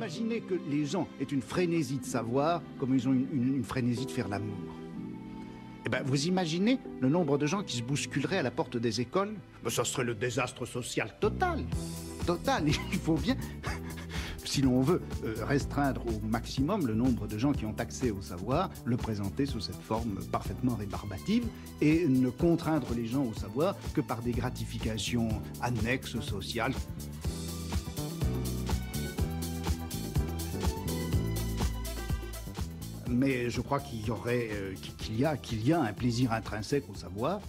imaginez que les gens aient une frénésie de savoir comme ils ont une, frénésie de faire l'amour. Eh ben, vous imaginez le nombre de gens qui se bousculeraient à la porte des écoles? Ben, Ça serait le désastre social total. Total. Il faut bien si l'on veut euh, restreindre au maximum le nombre de gens qui ont accès au savoir, le présenter sous cette forme parfaitement rébarbative et ne contraindre les gens au savoir que par des gratifications annexes sociales. Mais je crois qu'il y aurait, euh, qu'il y a, un plaisir intrinsèque au savoir,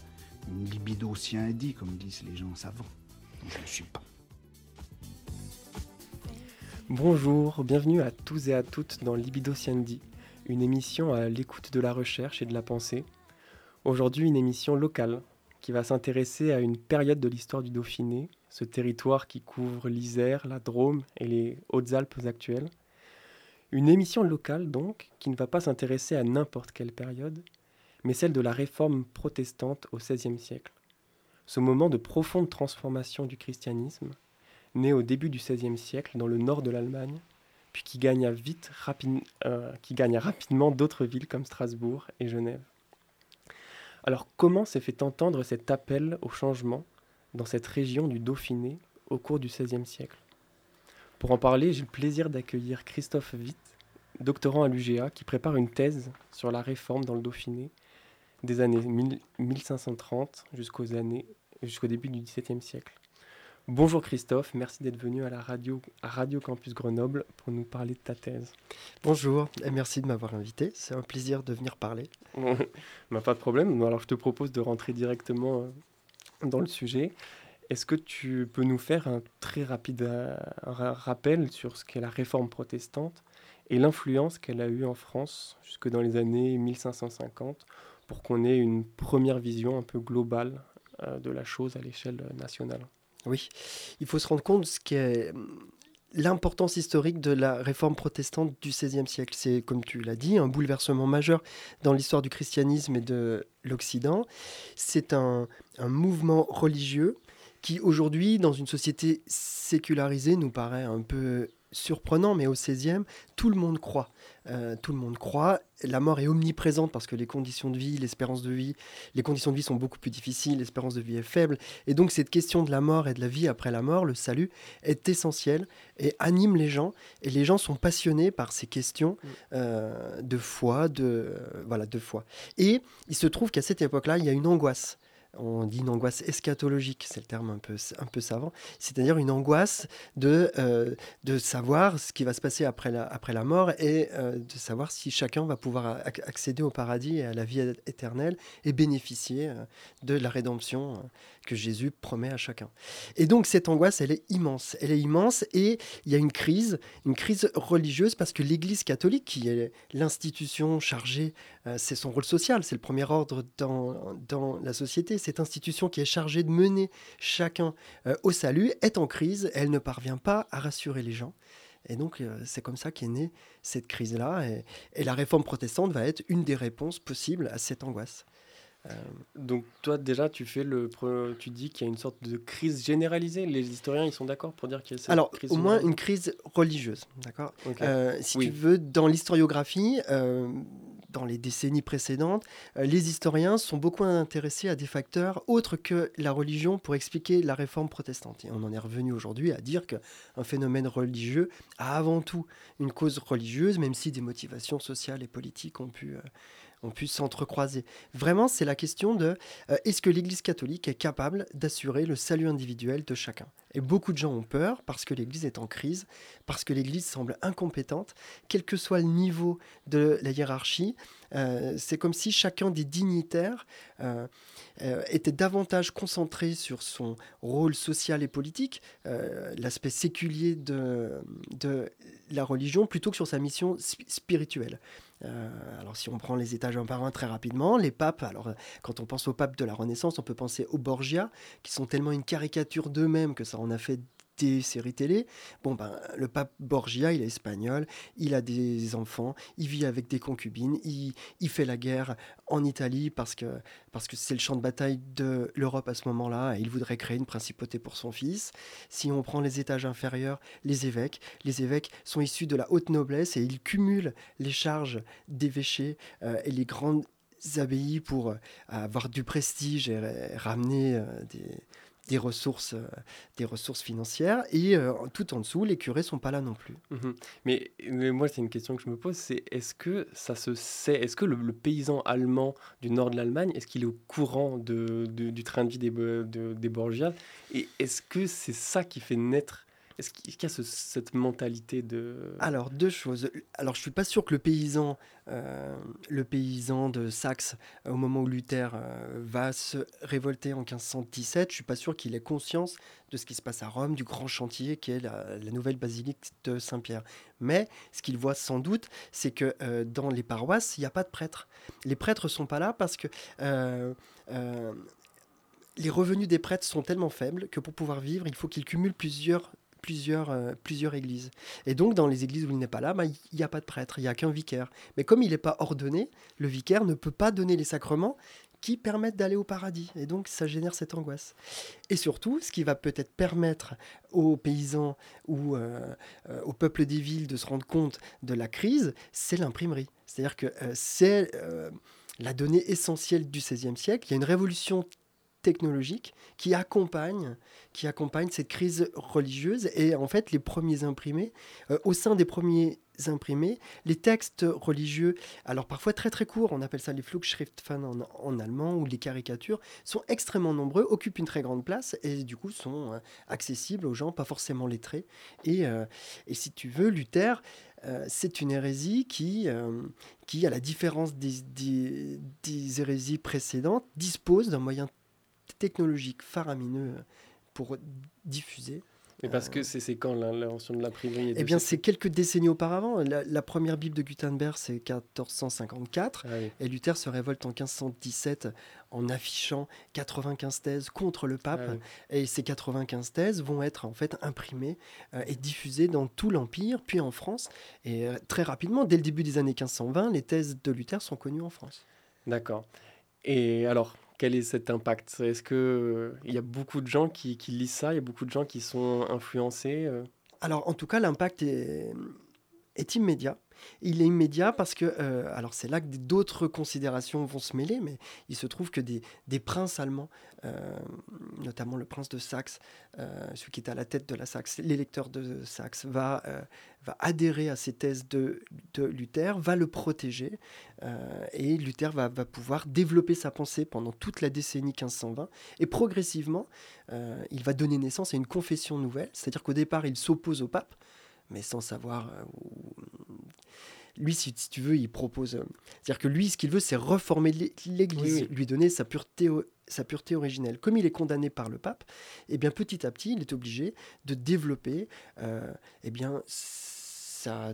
une libido comme disent les gens savants. Je ne suis pas. Bonjour, bienvenue à tous et à toutes dans Libido Siendi, une émission à l'écoute de la recherche et de la pensée. Aujourd'hui, une émission locale qui va s'intéresser à une période de l'histoire du Dauphiné, ce territoire qui couvre l'Isère, la Drôme et les Hautes-Alpes actuelles. Une émission locale donc, qui ne va pas s'intéresser à n'importe quelle période, mais celle de la réforme protestante au XVIe siècle. Ce moment de profonde transformation du christianisme, né au début du XVIe siècle dans le nord de l'Allemagne, puis qui gagna, vite, euh, qui gagna rapidement d'autres villes comme Strasbourg et Genève. Alors comment s'est fait entendre cet appel au changement dans cette région du Dauphiné au cours du XVIe siècle? Pour en parler, j'ai le plaisir d'accueillir Christophe Witt, doctorant à l'UGA, qui prépare une thèse sur la réforme dans le Dauphiné des années 1530 jusqu'aux années jusqu'au début du XVIIe siècle. Bonjour Christophe, merci d'être venu à la radio, à Radio Campus Grenoble pour nous parler de ta thèse. Bonjour et merci de m'avoir invité. C'est un plaisir de venir parler. bah, pas de problème. Alors je te propose de rentrer directement euh, dans le sujet. Est-ce que tu peux nous faire un très rapide euh, rappel sur ce qu'est la réforme protestante et l'influence qu'elle a eue en France jusque dans les années 1550 pour qu'on ait une première vision un peu globale euh, de la chose à l'échelle nationale? Oui, il faut se rendre compte de ce qu'est l'importance historique de la réforme protestante du XVIe siècle. C'est, comme tu l'as dit, un bouleversement majeur dans l'histoire du christianisme et de l'Occident. C'est un, un, mouvement religieux qui, aujourd'hui, dans une société sécularisée, nous paraît un peu surprenant, mais au 16e, tout le monde croit. Euh, tout le monde croit. La mort est omniprésente parce que les conditions de vie, l'espérance de vie, les conditions de vie sont beaucoup plus difficiles, l'espérance de vie est faible. Et donc cette question de la mort et de la vie après la mort, le salut, est essentielle et anime les gens. Et les gens sont passionnés par ces questions mm. euh, de foi, de, voilà, de foi. Et il se trouve qu'à cette époque-là, il y a une angoisse on dit une angoisse eschatologique, c'est le terme un peu, un peu savant, c'est-à-dire une angoisse de, euh, de savoir ce qui va se passer après la, après la mort et euh, de savoir si chacun va pouvoir accéder au paradis et à la vie éternelle et bénéficier euh, de la rédemption que Jésus promet à chacun. Et donc cette angoisse, elle est immense, elle est immense et il y a une crise, une crise religieuse parce que l'Église catholique, qui est l'institution chargée, c'est son rôle social, c'est le premier ordre dans, dans la société, cette institution qui est chargée de mener chacun euh, au salut est en crise, elle ne parvient pas à rassurer les gens. Et donc, euh, c'est comme ça qu'est née cette crise-là. Et, la réforme protestante va être une des réponses possibles à cette angoisse. Euh, donc, toi, déjà, tu, fais le, tu dis qu'il y a une sorte de crise généralisée. Les historiens, ils sont d'accord pour dire qu'il y a cette Alors, crise au moins une crise religieuse. D'accord? Si tu veux, dans l'historiographie, dans les décennies précédentes, euh, les historiens sont beaucoup intéressés à des facteurs autres que la religion pour expliquer la réforme protestante. Et on en est revenu aujourd'hui à dire qu'un phénomène religieux a avant tout une cause religieuse, même si des motivations sociales et politiques ont pu, euh, ont pu s'entrecroiser. Vraiment, c'est la question de euh, est-ce que l'Église catholique est capable d'assurer le salut individuel de chacun? Et beaucoup de gens ont peur parce que l'Église est en crise, parce que l'Église semble incompétente, quel que soit le niveau de la hiérarchie. Euh, c'est comme si chacun des dignitaires euh, était davantage concentré sur son rôle social et politique, l'aspect séculier de, de la religion, plutôt que sur sa mission spirituelle. Euh, alors si on prend les étages un par un très rapidement, les papes, alors euh, quand on pense aux papes de la Renaissance, on peut penser aux Borgia, qui sont tellement une caricature d'eux-mêmes que ça en a fait séries télé. Bon, ben, le pape Borgia, il est espagnol, il a des enfants, il vit avec des concubines, il, fait la guerre en Italie parce que parce que c'est le champ de bataille de l'Europe à ce moment-là, et il voudrait créer une principauté pour son fils. Si on prend les étages inférieurs, les évêques, les évêques sont issus de la haute noblesse et ils cumulent les charges d'évêchés euh, et les grandes abbayes pour euh, avoir du prestige et ramener euh, des, des ressources, euh, des ressources financières. Et euh, tout en dessous, les curés sont pas là non plus. Mhm. Mais, moi, c'est une question que je me pose, c'est est-ce que ça se sait, est-ce que le, paysan allemand du nord de l'Allemagne, est-ce qu'il est au courant de, du train de vie des, de, des Borgias Et est-ce que c'est ça qui fait naître est-ce qu'il y a cette mentalité de... Alors, deux choses. Alors, je suis pas sûr que le paysan, euh, le paysan de Saxe, au moment où Luther euh, va se révolter en 1517, je suis pas sûr qu'il ait conscience de ce qui se passe à Rome, du grand chantier qui est la, nouvelle basilique de Saint-Pierre. Mais ce qu'il voit sans doute, c'est que euh, dans les paroisses, il n'y a pas de prêtres. Les prêtres sont pas là parce que les revenus des prêtres sont tellement faibles que pour pouvoir vivre, il faut qu'ils cumulent plusieurs plusieurs, euh, plusieurs églises. Et donc, dans les églises où il n'est pas là, bah, il n'y a pas de prêtre, il n'y a qu'un vicaire. Mais comme il n'est pas ordonné, le vicaire ne peut pas donner les sacrements qui permettent d'aller au paradis. Et donc, ça génère cette angoisse. Et surtout, ce qui va peut-être permettre aux paysans ou euh, euh, au peuple des villes de se rendre compte de la crise, c'est l'imprimerie. C'est-à-dire que c'est la donnée essentielle du XVIe siècle. Il y a une révolution technologique qui accompagne, qui accompagne cette crise religieuse. Et en fait, les premiers imprimés, euh, au sein des premiers imprimés, les textes religieux, alors parfois très très courts, on appelle ça les Flugschriften en, allemand, ou les caricatures, sont extrêmement nombreux, occupent une très grande place et du coup sont euh, accessibles aux gens, pas forcément lettrés. Et, euh, et si tu veux, Luther, c'est une hérésie qui, qui, à la différence des, des, des hérésies précédentes, dispose d'un moyen technologique faramineux pour diffuser. Mais parce que c'est quand l'invention de l'imprimerie Eh bien, c'est quelques décennies auparavant. La, première Bible de Gutenberg, c'est 1454. Ah et Luther se révolte en 1517 en affichant 95 thèses contre le pape. Ah et ces 95 thèses vont être en fait imprimées euh, et diffusées dans tout l'Empire, puis en France. Et euh, très rapidement, dès le début des années 1520, les thèses de Luther sont connues en France. D'accord. Et alors, quel est cet impact? Est-ce qu'il euh, y a beaucoup de gens qui, lisent ça? Il y a beaucoup de gens qui sont influencés euh? Alors, en tout cas, l'impact est immédiat. Il est immédiat parce que, euh, alors c'est là que d'autres considérations vont se mêler, mais il se trouve que des, des princes allemands, euh, notamment le prince de Saxe, euh, celui qui est à la tête de la Saxe, l'électeur de Saxe, va, va adhérer à ces thèses de, de Luther, va le protéger, et Luther va, va, pouvoir développer sa pensée pendant toute la décennie 1520, et progressivement, il va donner naissance à une confession nouvelle, c'est-à-dire qu'au départ, il s'oppose au pape, mais sans savoir lui, si, tu veux, il propose. Euh, c'est-à-dire que lui, ce qu'il veut, c'est reformer l'Église, lui donner sa pureté, sa pureté originelle. Comme il est condamné par le pape, eh bien, petit à petit, il est obligé de développer euh, eh bien, sa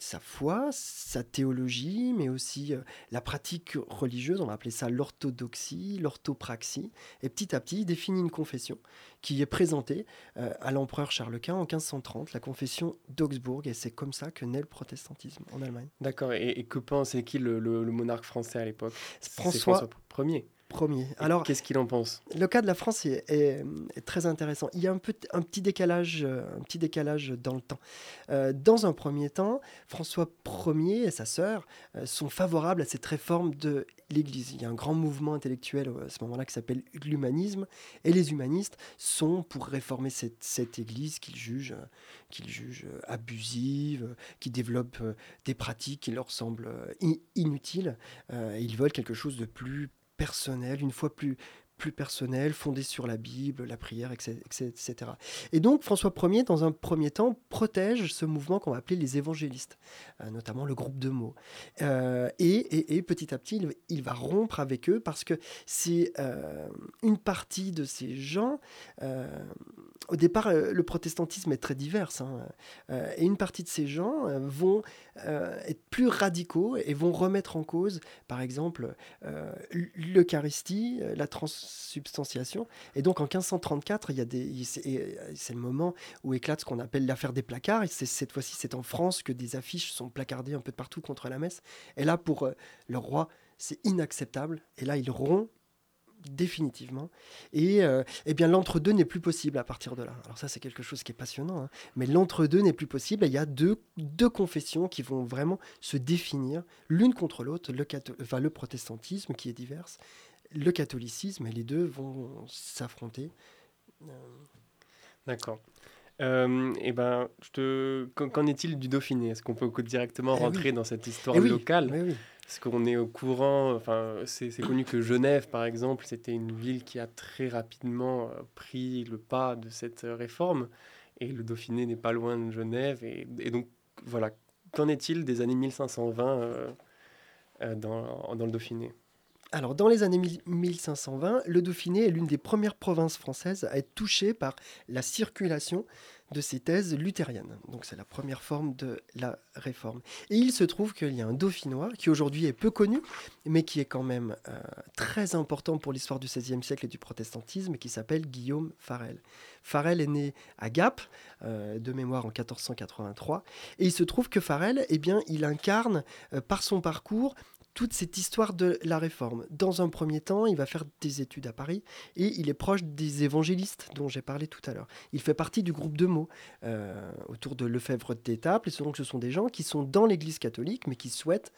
sa foi, sa théologie, mais aussi euh, la pratique religieuse, on va appeler ça l'orthodoxie, l'orthopraxie. Et petit à petit, il définit une confession qui est présentée euh, à l'empereur Charles Quint en 1530, la confession d'Augsbourg. Et c'est comme ça que naît le protestantisme en Allemagne. D'accord. Et, que pense, qui le, monarque français à l'époque? François, François Ier premier. Alors, qu'est-ce qu'il en pense? Le cas de la France est, très intéressant. Il y a un, peu, un, petit décalage, euh, un petit décalage dans le temps. Euh, dans un premier temps, François Ier et sa sœur euh, sont favorables à cette réforme de l'Église. Il y a un grand mouvement intellectuel à ce moment-là qui s'appelle l'humanisme, et les humanistes sont pour réformer cette, cette Église qu'ils jugent, qu'ils jugent abusive, qui développe des pratiques qui leur semblent inutiles. ils veulent quelque chose de plus personnel, une fois plus, plus personnel, fondé sur la Bible, la prière, etc. Et donc François Ier, dans un premier temps, protège ce mouvement qu'on va appeler les évangélistes, euh, notamment le groupe de mots. Euh, et, petit à petit, il, va rompre avec eux parce que c'est euh, une partie de ces gens. au départ, le protestantisme est très divers, hein, et une partie de ces gens vont être plus radicaux et vont remettre en cause, par exemple, l'Eucharistie, la trans transubstantiation. Et donc en 1534, il y a des, c'est le moment où éclate ce qu'on appelle l'affaire des placards. Et cette fois-ci, c'est en France que des affiches sont placardées un peu de partout contre la messe. Et là, pour euh, le roi, c'est inacceptable. Et là, il rompt définitivement. Et euh, eh bien l'entre-deux n'est plus possible à partir de là. Alors ça c'est quelque chose qui est passionnant, hein. mais l'entre-deux n'est plus possible. il y a deux, deux confessions qui vont vraiment se définir l'une contre l'autre, le, enfin, le protestantisme qui est divers, le catholicisme, et les deux vont s'affronter. Euh, D'accord. Euh, et eh ben, je te... qu'en est-il du Dauphiné? Est-ce qu'on peut directement eh rentrer dans cette histoire eh locale? Oui. Parce qu'on est au courant, enfin, c'est connu que Genève, par exemple, c'était une ville qui a très rapidement euh, pris le pas de cette réforme. Et le Dauphiné n'est pas loin de Genève. Et, donc, voilà, qu'en est-il des années 1520 euh, euh, dans, dans le Dauphiné? Alors, dans les années 1520, le Dauphiné est l'une des premières provinces françaises à être touchée par la circulation de ces thèses luthériennes. Donc c'est la première forme de la réforme. Et il se trouve qu'il y a un dauphinois qui aujourd'hui est peu connu, mais qui est quand même euh, très important pour l'histoire du XVIe siècle et du protestantisme, qui s'appelle Guillaume Farel. Farel est né à Gap, euh, de mémoire en 1483, et il se trouve que Farel, eh bien, il incarne euh, par son parcours toute cette histoire de la réforme. Dans un premier temps, il va faire des études à Paris et il est proche des évangélistes dont j'ai parlé tout à l'heure. Il fait partie du groupe de mots euh, autour de Lefebvre d'Étaples et donc ce sont des gens qui sont dans l'Église catholique mais qui souhaitent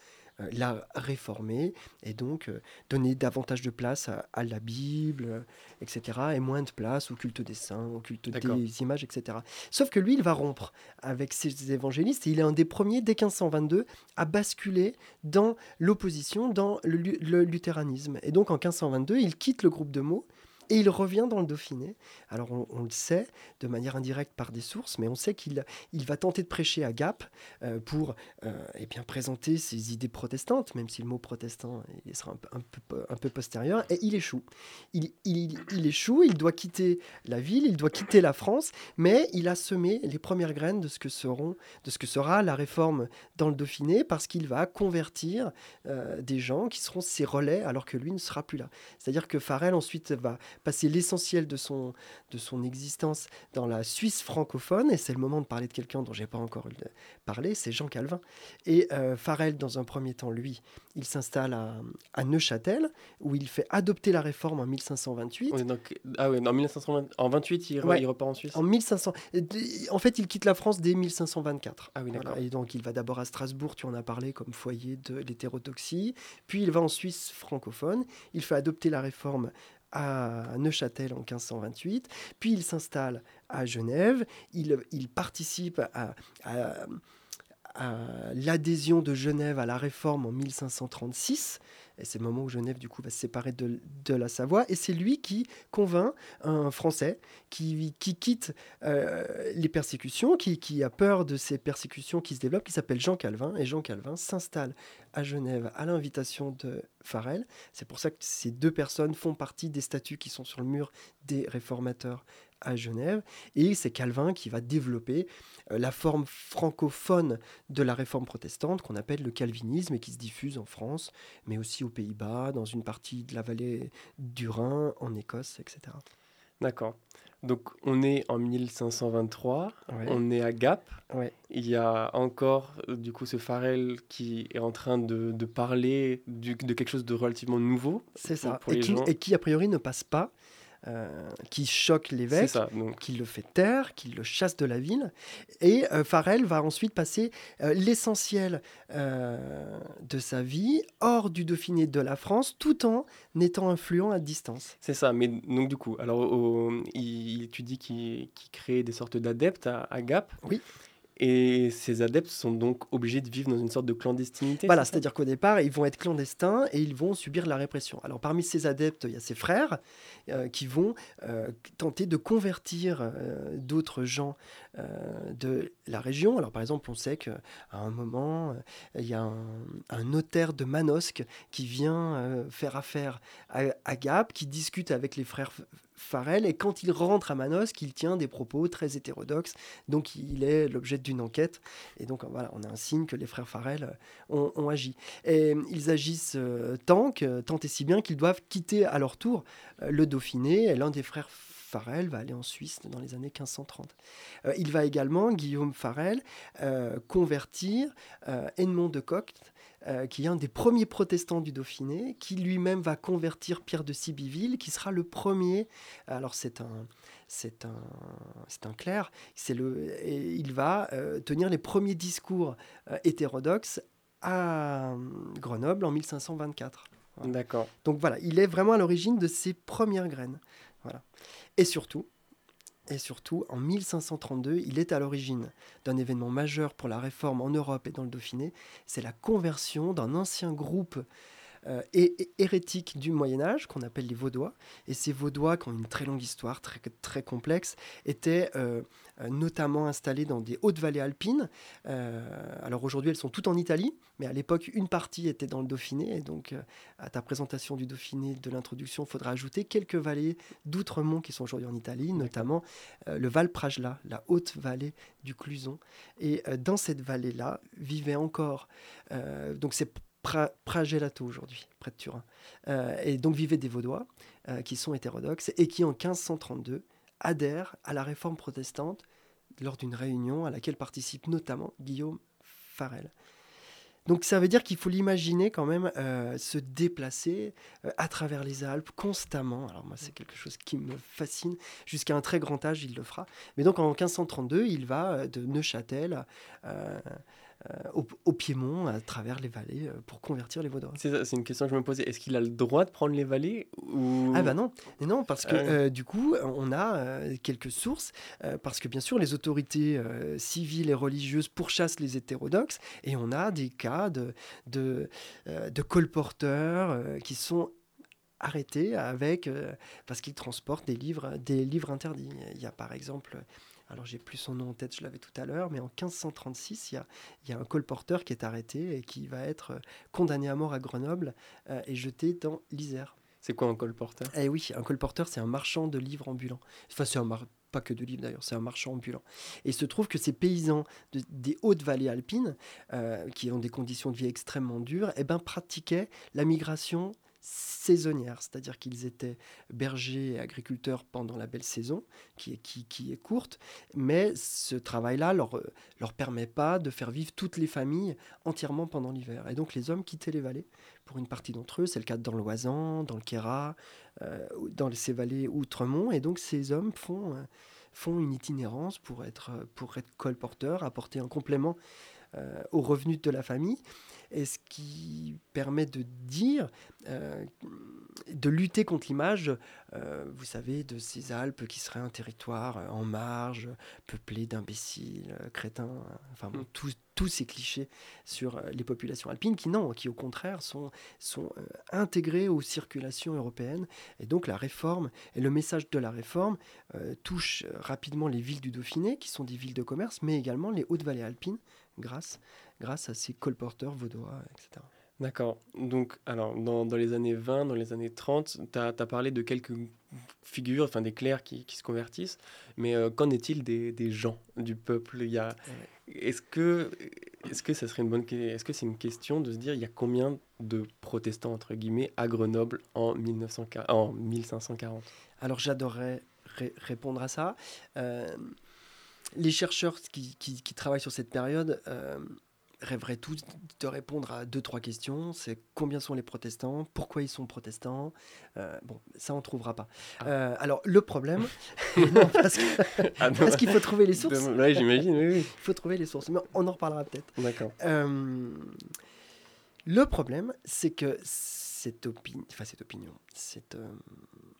la réformer et donc euh, donner davantage de place à, la Bible, etc. et moins de place au culte des saints, au culte des images, etc. Sauf que lui, il va rompre avec ces évangélistes et il est un des premiers, dès 1522, à basculer dans l'opposition, dans le, le, luthéranisme. Et donc en 1522, il quitte le groupe de mots et il revient dans le Dauphiné. Alors on, le sait de manière indirecte par des sources, mais on sait qu'il il va tenter de prêcher à Gap euh, pour euh, eh bien, présenter ses idées protestantes, même si le mot protestant il sera un peu, un peu, postérieur, et il échoue. Il, échoue, il doit quitter la ville, il doit quitter la France, mais il a semé les premières graines de ce que, seront, de ce que sera la réforme dans le Dauphiné, parce qu'il va convertir euh, des gens qui seront ses relais alors que lui ne sera plus là. C'est-à-dire que Farel ensuite va passer l'essentiel de son, de son existence dans la Suisse francophone, et c'est le moment de parler de quelqu'un dont j'ai pas encore parlé, c'est Jean Calvin. Et euh, Farel, dans un premier temps, lui, il s'installe à, à, Neuchâtel, où il fait adopter la réforme en 1528. ah oui, en 1528, il, il, repart en Suisse En 1500. En fait, il quitte la France dès 1524. Ah oui, d'accord. Et donc, il va d'abord à Strasbourg, tu en as parlé, comme foyer de l'hétérodoxie. Puis, il va en Suisse francophone. Il fait adopter la réforme à Neuchâtel en 1528, puis il s'installe à Genève, il, participe à, l'adhésion de Genève à la réforme en 1536, et c'est le moment où Genève, du coup, va se séparer de, la Savoie. Et c'est lui qui convainc un Français qui, qui quitte euh, les persécutions, qui, qui, a peur de ces persécutions qui se développent, qui s'appelle Jean Calvin. Et Jean Calvin s'installe à Genève à l'invitation de Farel. C'est pour ça que ces deux personnes font partie des statues qui sont sur le mur des réformateurs à Genève. Et c'est Calvin qui va développer euh, la forme francophone de la réforme protestante qu'on appelle le calvinisme et qui se diffuse en France, mais aussi aux Pays-Bas, dans une partie de la vallée du Rhin, en Écosse, etc. D'accord. Donc on est en 1523, on est à Gap. Il y a encore euh, du coup ce Farel qui est en train de, parler de quelque chose de relativement nouveau. C'est ça. et, qui, et, qui, a priori ne passe pas euh, qui choque l'évêque, qui le fait taire, qui le chasse de la ville. Et euh, Farel va ensuite passer euh, l'essentiel de sa vie hors du Dauphiné de la France, tout en étant influent à distance. C'est ça, mais donc du coup, alors il, tu dis qu'il crée des sortes d'adeptes à, à Gap. Oui. Et ces adeptes sont donc obligés de vivre dans une sorte de clandestinité. Voilà, c'est-à-dire qu'au départ, ils vont être clandestins et ils vont subir la répression. Alors parmi ces adeptes, il y a ses frères euh, qui vont euh, tenter de convertir euh, d'autres gens de la région. Alors par exemple, on sait qu'à un moment, il y a un, notaire de Manosque qui vient faire affaire à, à Gap, qui discute avec les frères Et quand il rentre à Manosque, il tient des propos très hétérodoxes, donc il est l'objet d'une enquête, et donc voilà, on a un signe que les frères Farel ont, ont agi. Et ils agissent tant, que, tant et si bien qu'ils doivent quitter à leur tour le Dauphiné, et l'un des frères Farel va aller en Suisse dans les années 1530. Euh, il va également, Guillaume Farel, euh, convertir euh, Edmond de Coct, qui est un des premiers protestants du Dauphiné, qui lui-même va convertir Pierre de Sibiville, qui sera le premier. Alors c'est un, c'est un, c'est un clerc. C'est le, et il va tenir les premiers discours hétérodoxes à Grenoble en 1524. D'accord. Donc voilà, il est vraiment à l'origine de ces premières graines. Voilà. Et surtout, et surtout, en 1532, il est à l'origine d'un événement majeur pour la réforme en Europe et dans le Dauphiné. C'est la conversion d'un ancien groupe euh, et, hérétiques du Moyen Âge, qu'on appelle les Vaudois. Et ces Vaudois, qui ont une très longue histoire, très, très complexe, étaient euh, euh, notamment installés dans des hautes vallées alpines. alors aujourd'hui, elles sont toutes en Italie, mais à l'époque, une partie était dans le Dauphiné. Et donc, à ta présentation du Dauphiné, de l'introduction, il faudra ajouter quelques vallées d'Outremont qui sont aujourd'hui en Italie, notamment le Val Prajla, la haute vallée du Cluson. Et dans cette vallée-là vivaient encore, donc c'est Pragelato aujourd'hui, près de Turin. Euh, et donc vivaient des Vaudois euh, qui sont hétérodoxes et qui en 1532 adhèrent à la réforme protestante lors d'une réunion à laquelle participe notamment Guillaume Farel. Donc ça veut dire qu'il faut l'imaginer quand même euh, se déplacer à travers les Alpes constamment. Alors moi c'est quelque chose qui me fascine. Jusqu'à un très grand âge il le fera. Mais donc en 1532 il va de Neuchâtel au, Piémont, à travers les vallées, euh, pour convertir les Vaudois. C'est une question que je me posais. Est-ce qu'il a le droit de prendre les vallées ou... Ah bah non, et non parce que ah euh, du coup, on a quelques sources, parce que bien sûr, les autorités civiles et religieuses pourchassent les hétérodoxes, et on a des cas de, de, de colporteurs qui sont arrêtés avec parce qu'ils transportent des livres des livres interdits. Il y a par exemple alors j'ai plus son nom en tête, je l'avais tout à l'heure, mais en 1536, il y a, un colporteur qui est arrêté et qui va être euh, condamné à mort à Grenoble euh, et jeté dans l'Isère. C'est quoi un colporteur? Eh oui, un colporteur, c'est un marchand de livres ambulants. Enfin, c'est un pas que de livres d'ailleurs, c'est un marchand ambulant. Et il se trouve que ces paysans des hautes vallées alpines, euh, qui ont des conditions de vie extrêmement dures, eh ben, pratiquaient la migration saisonnière, c'est-à-dire qu'ils étaient bergers et agriculteurs pendant la belle saison, qui est, courte, mais ce travail-là leur, leur permet pas de faire vivre toutes les familles entièrement pendant l'hiver. Et donc les hommes quittaient les vallées pour une partie d'entre eux, c'est le cas dans l'Oisan, dans le Quéra, euh, dans ces vallées outremont, et donc ces hommes font, euh, font une itinérance pour être, pour être colporteurs, apporter un complément euh, aux revenus de la famille et ce qui permet de dire, euh, de lutter contre l'image, euh, vous savez, de ces Alpes qui seraient un territoire euh, en marge, peuplé d'imbéciles, crétins, enfin bon, mm. tous, ces clichés sur les populations alpines qui non, qui au contraire sont, sont intégrés aux circulations européennes. Et donc la réforme et le message de la réforme touche rapidement les villes du Dauphiné, qui sont des villes de commerce, mais également les hautes vallées alpines, grâce grâce à ces colporteurs vaudois, etc. D'accord. Donc, alors, dans, dans, les années 20, dans les années 30, tu as, parlé de quelques figures, enfin des clercs qui, qui se convertissent, mais euh, qu'en est-il des, des, gens, du peuple? Il a... Est-ce que, est-ce que ça serait une bonne Est-ce que c'est une question de se dire, il y a combien de protestants, entre guillemets, à Grenoble en, 1940, en 1540 Alors, j'adorerais répondre à ça. Euh, les chercheurs qui, qui, qui, travaillent sur cette période... Euh, rêverait tous de répondre à deux, trois questions. C'est combien sont les protestants? Pourquoi ils sont protestants? Euh, Bon, ça, on ne trouvera pas. Ah. Euh, alors, le problème, ah, parce qu'il faut trouver les sources. Oui, j'imagine, oui, Il faut trouver les sources, mais on en reparlera peut-être. D'accord. Euh, le problème, c'est que cette, opinion, enfin, cette opinion,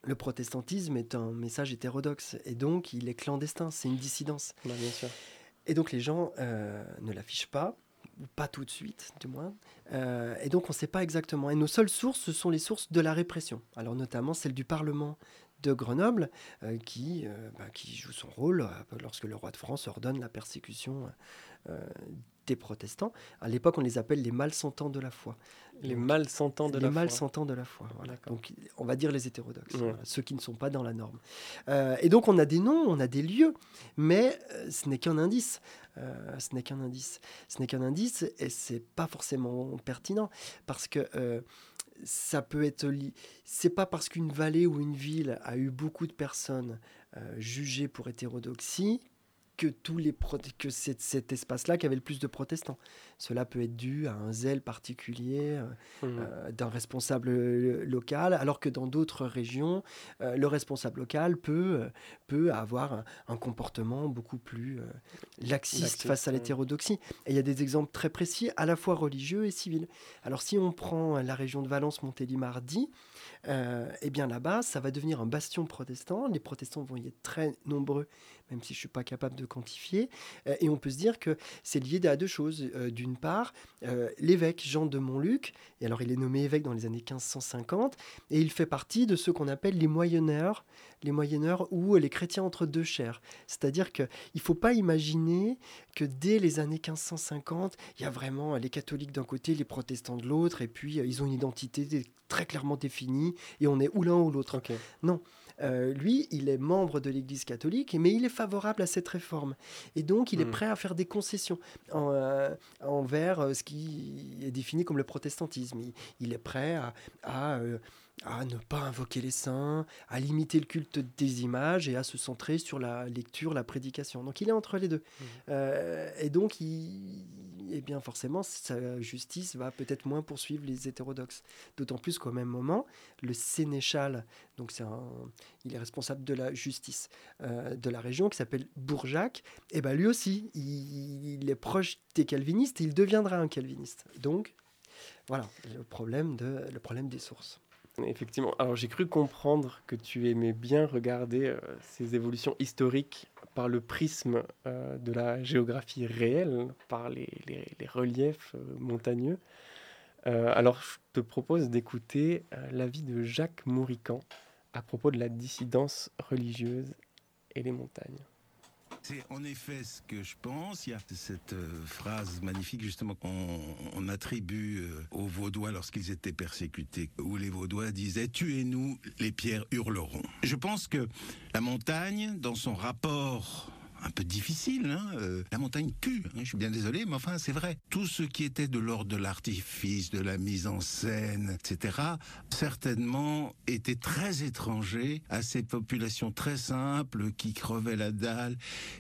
le protestantisme est un message hétérodoxe, et donc il est clandestin, c'est une dissidence. Bah, bien sûr. Et donc les gens ne l'affichent pas, pas tout de suite, du moins. Euh, et donc, on ne sait pas exactement. Et nos seules sources, ce sont les sources de la répression. Alors, notamment celle du Parlement de Grenoble qui, bah, qui joue son rôle lorsque le roi de France ordonne la persécution des protestants. À l'époque, on les appelle les malsentants de la foi. Les malsentants de les la mal foi. de la foi. Donc, on va dire les hétérodoxes, ceux qui ne sont pas dans la norme. Euh, et donc, on a des noms, on a des lieux, mais euh, ce n'est qu'un indice. Euh, ce n'est qu'un indice. Ce n'est qu'un indice, et c'est pas forcément pertinent parce que ça peut être. C'est pas parce qu'une vallée ou une ville a eu beaucoup de personnes jugées pour hétérodoxie que tous les que cet espace-là qui avait le plus de protestants. Cela peut être dû à un zèle particulier euh, mmh. euh, d'un responsable euh, local, alors que dans d'autres régions, le responsable local peut, peut avoir un, comportement beaucoup plus laxiste, face à l'hétérodoxie. Et il y a des exemples très précis, à la fois religieux et civils. Alors si on prend la région de Valence-Montélimar-Die, eh bien là-bas, ça va devenir un bastion protestant. Les protestants vont y être très nombreux, même si je ne suis pas capable de quantifier. et on peut se dire que c'est lié à deux choses. D'une d'une part, euh, l'évêque Jean de Montluc, et alors il est nommé évêque dans les années 1550, et il fait partie de ceux qu'on appelle les moyenneurs, les moyenneurs ou les chrétiens entre deux chairs. C'est-à-dire qu'il ne faut pas imaginer que dès les années 1550, il y a vraiment les catholiques d'un côté, les protestants de l'autre, et puis euh, ils ont une identité très clairement définie, et on est ou l'un ou l'autre. Non, euh, lui, il est membre de l'Église catholique, mais il est favorable à cette réforme. Et donc, il est hmm. prêt à faire des concessions euh, envers euh, ce qui est défini comme le protestantisme. Il, est prêt à, à ne pas invoquer les saints, à limiter le culte des images et à se centrer sur la lecture, la prédication. Donc il est entre les deux. Mmh. Euh, et donc, il, eh bien forcément, sa justice va peut-être moins poursuivre les hétérodoxes. D'autant plus qu'au même moment, le sénéchal, donc c'est il est responsable de la justice euh, de la région, qui s'appelle Bourjac, et eh ben lui aussi, il, il est proche des calvinistes et il deviendra un calviniste. Donc, voilà le problème, de, le problème des sources. Effectivement. Alors j'ai cru comprendre que tu aimais bien regarder euh, ces évolutions historiques par le prisme euh, de la géographie réelle, par les, reliefs euh, montagneux. alors je te propose d'écouter l'avis de Jacques Mourican à propos de la dissidence religieuse et les montagnes. C'est en effet ce que je pense. Il y a cette euh, phrase magnifique justement qu'on attribue euh, aux Vaudois lorsqu'ils étaient persécutés, où les Vaudois disaient Tuez-nous, les pierres hurleront. Je pense que la montagne, dans son rapport un peu difficile. Hein euh, la montagne pue, hein, je suis bien désolé, mais enfin c'est vrai. Tout ce qui était de l'ordre de l'artifice, de la mise en scène, etc., certainement était très étranger à ces populations très simples qui crevaient la dalle.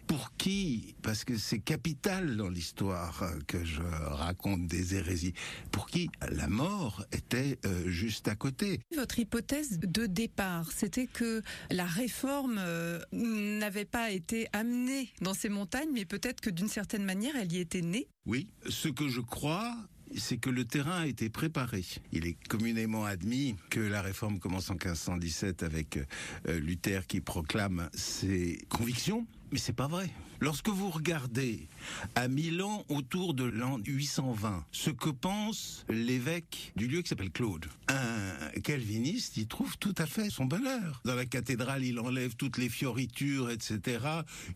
Pour qui, parce que c'est capital dans l'histoire que je raconte des hérésies, pour qui? La mort était euh, juste à côté. Votre hypothèse de départ, c'était que la réforme euh, n'avait pas été amenée dans ces montagnes, mais peut-être que d'une certaine manière, elle y était née. Oui, ce que je crois, c'est que le terrain a été préparé. Il est communément admis que la réforme commence en 1517 avec euh, Luther qui proclame ses convictions, mais c'est pas vrai. Lorsque vous regardez à Milan autour de l'an 820, ce que pense l'évêque du lieu qui s'appelle Claude, un calviniste, il trouve tout à fait son bonheur. Dans la cathédrale, il enlève toutes les fioritures, etc.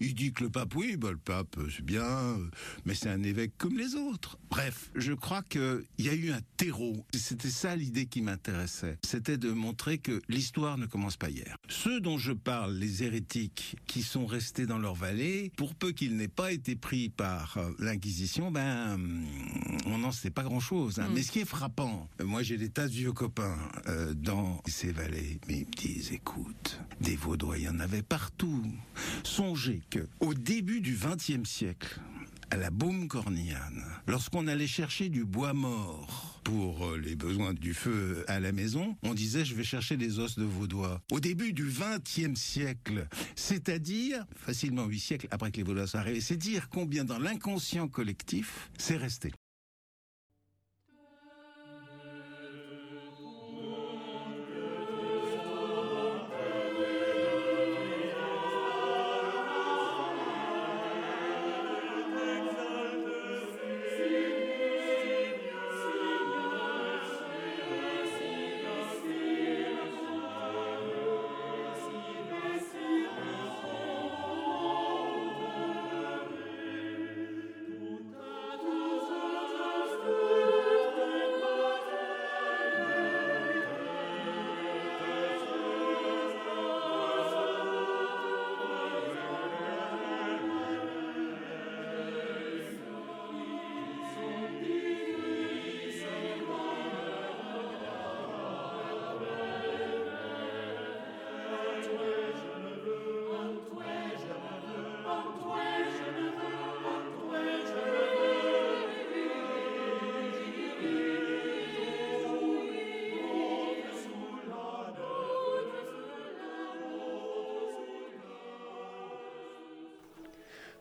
Il dit que le pape, oui, bah, le pape, c'est bien, mais c'est un évêque comme les autres. Bref, je crois qu'il y a eu un terreau. C'était ça l'idée qui m'intéressait. C'était de montrer que l'histoire ne commence pas hier. Ceux dont je parle, les hérétiques qui sont restés dans leur vallée, pour peu qu'il n'ait pas été pris par euh, l'Inquisition, ben, on n'en sait pas grand-chose. Hein. Mm. Mais ce qui est frappant, moi j'ai des tas de vieux copains euh, dans ces vallées, mais ils me disent, écoute, des Vaudois, il y en avait partout. Songez que au début du XXe siècle, à la Baume cornillane, lorsqu'on allait chercher du bois mort pour euh, les besoins du feu à la maison, on disait je vais chercher des os de Vaudois. Au début du XXe siècle, c'est-à-dire facilement huit siècles après que les Vaudois sont arrivés, c'est dire combien dans l'inconscient collectif c'est resté.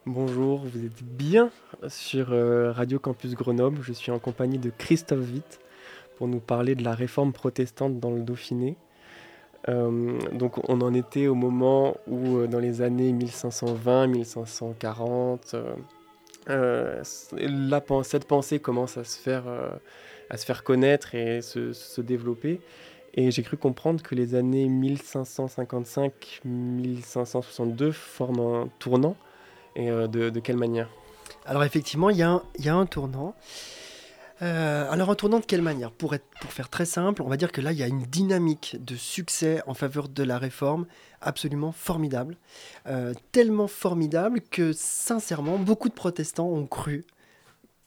Bonjour, vous êtes bien sur euh, Radio Campus Grenoble. Je suis en compagnie de Christophe Witt pour nous parler de la réforme protestante dans le Dauphiné. Euh, donc on en était au moment où, euh, dans les années 1520-1540, cette pensée commence à se faire, connaître et se, se développer. Et j'ai cru comprendre que les années 1555-1562 forment un tournant et euh, de, quelle manière? Alors effectivement, il y, a un tournant. Euh, alors un tournant de quelle manière? Pour, être, pour faire très simple, on va dire que là, il y a une dynamique de succès en faveur de la réforme absolument formidable. Euh, tellement formidable que sincèrement, beaucoup de protestants ont cru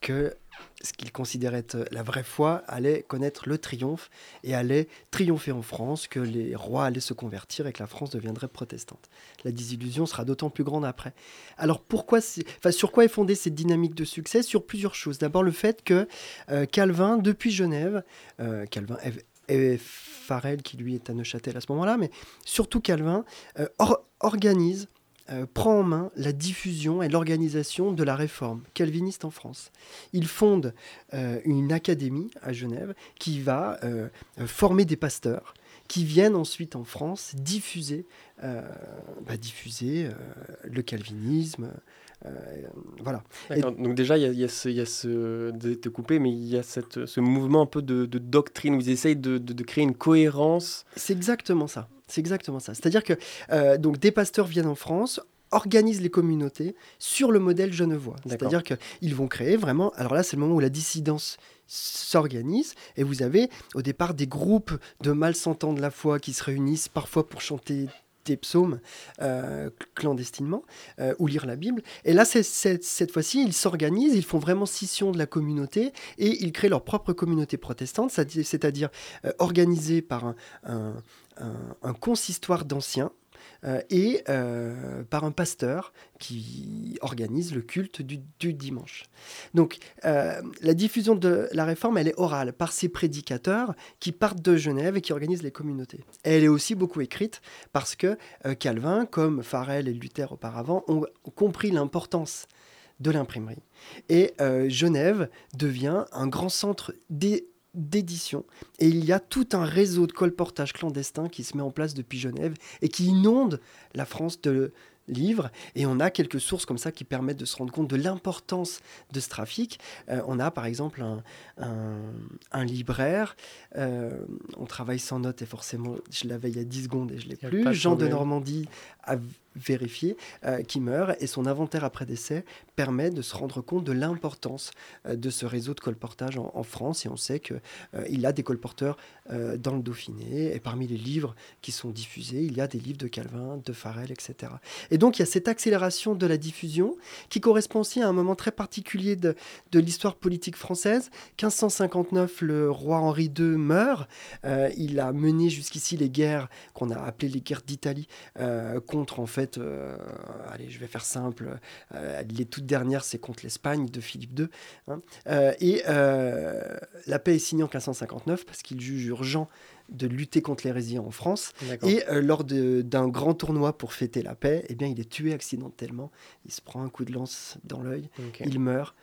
que ce qu'ils considéraient être la vraie foi allait connaître le triomphe et allait triompher en France, que les rois allaient se convertir et que la France deviendrait protestante. La désillusion sera d'autant plus grande après. Alors pourquoi, sur quoi est fondée cette dynamique de succès? Sur plusieurs choses. D'abord le fait que euh, Calvin, depuis Genève, euh, Calvin Farel qui lui est à Neuchâtel à ce moment-là, mais surtout Calvin, euh, organise euh, prend en main la diffusion et l'organisation de la réforme calviniste en France. Il fonde euh, une académie à Genève qui va euh, former des pasteurs qui viennent ensuite en France diffuser, bah, diffuser le calvinisme. voilà. Donc déjà, il y, a ce, y a ce de coupé, mais il y a cette, ce mouvement un peu de, doctrine où ils essayent de, de créer une cohérence. C'est exactement ça. C'est exactement ça. C'est-à-dire que euh, donc des pasteurs viennent en France, organisent les communautés sur le modèle genevois. C'est-à-dire qu'ils vont créer vraiment. Alors là, c'est le moment où la dissidence s'organise et vous avez au départ des groupes de malsentants de la foi qui se réunissent parfois pour chanter des psaumes euh, clandestinement euh, ou lire la Bible. Et là, cette fois-ci, ils s'organisent, ils font vraiment scission de la communauté et ils créent leur propre communauté protestante, c'est-à-dire organisée par un, un, consistoire d'anciens euh, et euh, par un pasteur qui organise le culte du, dimanche. Donc euh, la diffusion de la réforme, elle est orale par ces prédicateurs qui partent de Genève et qui organisent les communautés. elle est aussi beaucoup écrite parce que Calvin, comme Farel et Luther auparavant, ont compris l'importance de l'imprimerie. Et Genève devient un grand centre des d'édition. Et il y a tout un réseau de colportage clandestins qui se met en place depuis Genève et qui inonde la France de livres. Et on a quelques sources comme ça qui permettent de se rendre compte de l'importance de ce trafic. Euh, on a par exemple un, libraire. Euh, on travaille sans notes et forcément, je l'avais il y a 10 secondes et je l'ai plus. Jean de Normandie a vérifié, euh, qui meurt, et son inventaire après décès permet de se rendre compte de l'importance euh, de ce réseau de colportage en, France, et on sait qu'il euh, il a des colporteurs dans le Dauphiné, et parmi les livres qui sont diffusés, il y a des livres de Calvin, de Farel, etc. Et donc il y a cette accélération de la diffusion qui correspond aussi à un moment très particulier de, de l'histoire politique française. 1559, le roi Henri II meurt, il a mené jusqu'ici les guerres qu'on a appelées les guerres d'Italie contre en fait euh, allez, je vais faire simple, euh, les toutes dernières, c'est contre l'Espagne de Philippe II. Hein. Euh, et la paix est signée en 1559 parce qu'il juge urgent de lutter contre l'hérésie en France. Et lors d'un grand tournoi pour fêter la paix, eh bien, il est tué accidentellement. Il se prend un coup de lance dans l'œil, il meurt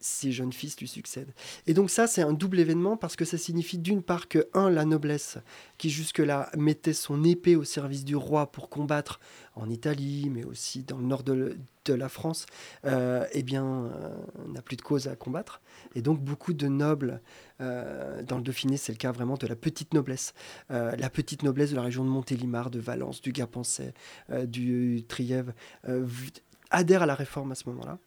ses jeunes fils lui succèdent. Et donc ça, c'est un double événement parce que ça signifie d'une part que, un, la noblesse, qui jusque-là mettait son épée au service du roi pour combattre en Italie, mais aussi dans le nord de, la France, euh, eh bien, euh, n'a plus de cause à combattre. Et donc beaucoup de nobles, euh, dans le Dauphiné, c'est le cas vraiment de la petite noblesse. la petite noblesse de la région de Montélimar, de Valence, du Gapençais, du Trièves, adhèrent à la réforme à ce moment-là.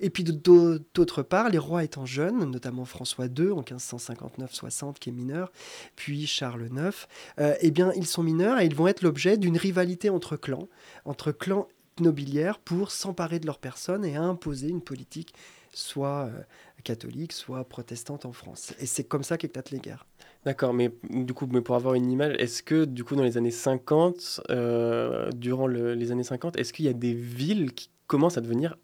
Et puis d'autre part, les rois étant jeunes, notamment François II en 1559-60 qui est mineur, puis Charles IX, euh, eh bien ils sont mineurs et ils vont être l'objet d'une rivalité entre clans, entre clans nobiliaires pour s'emparer de leur personne et imposer une politique soit euh, catholique, soit protestante en France. Et c'est comme ça qu'éclatent les guerres. D'accord, mais du coup, mais pour avoir une image, est-ce que du coup dans les années 50, euh, durant les années 50, est-ce qu'il y a des villes qui commencent à devenir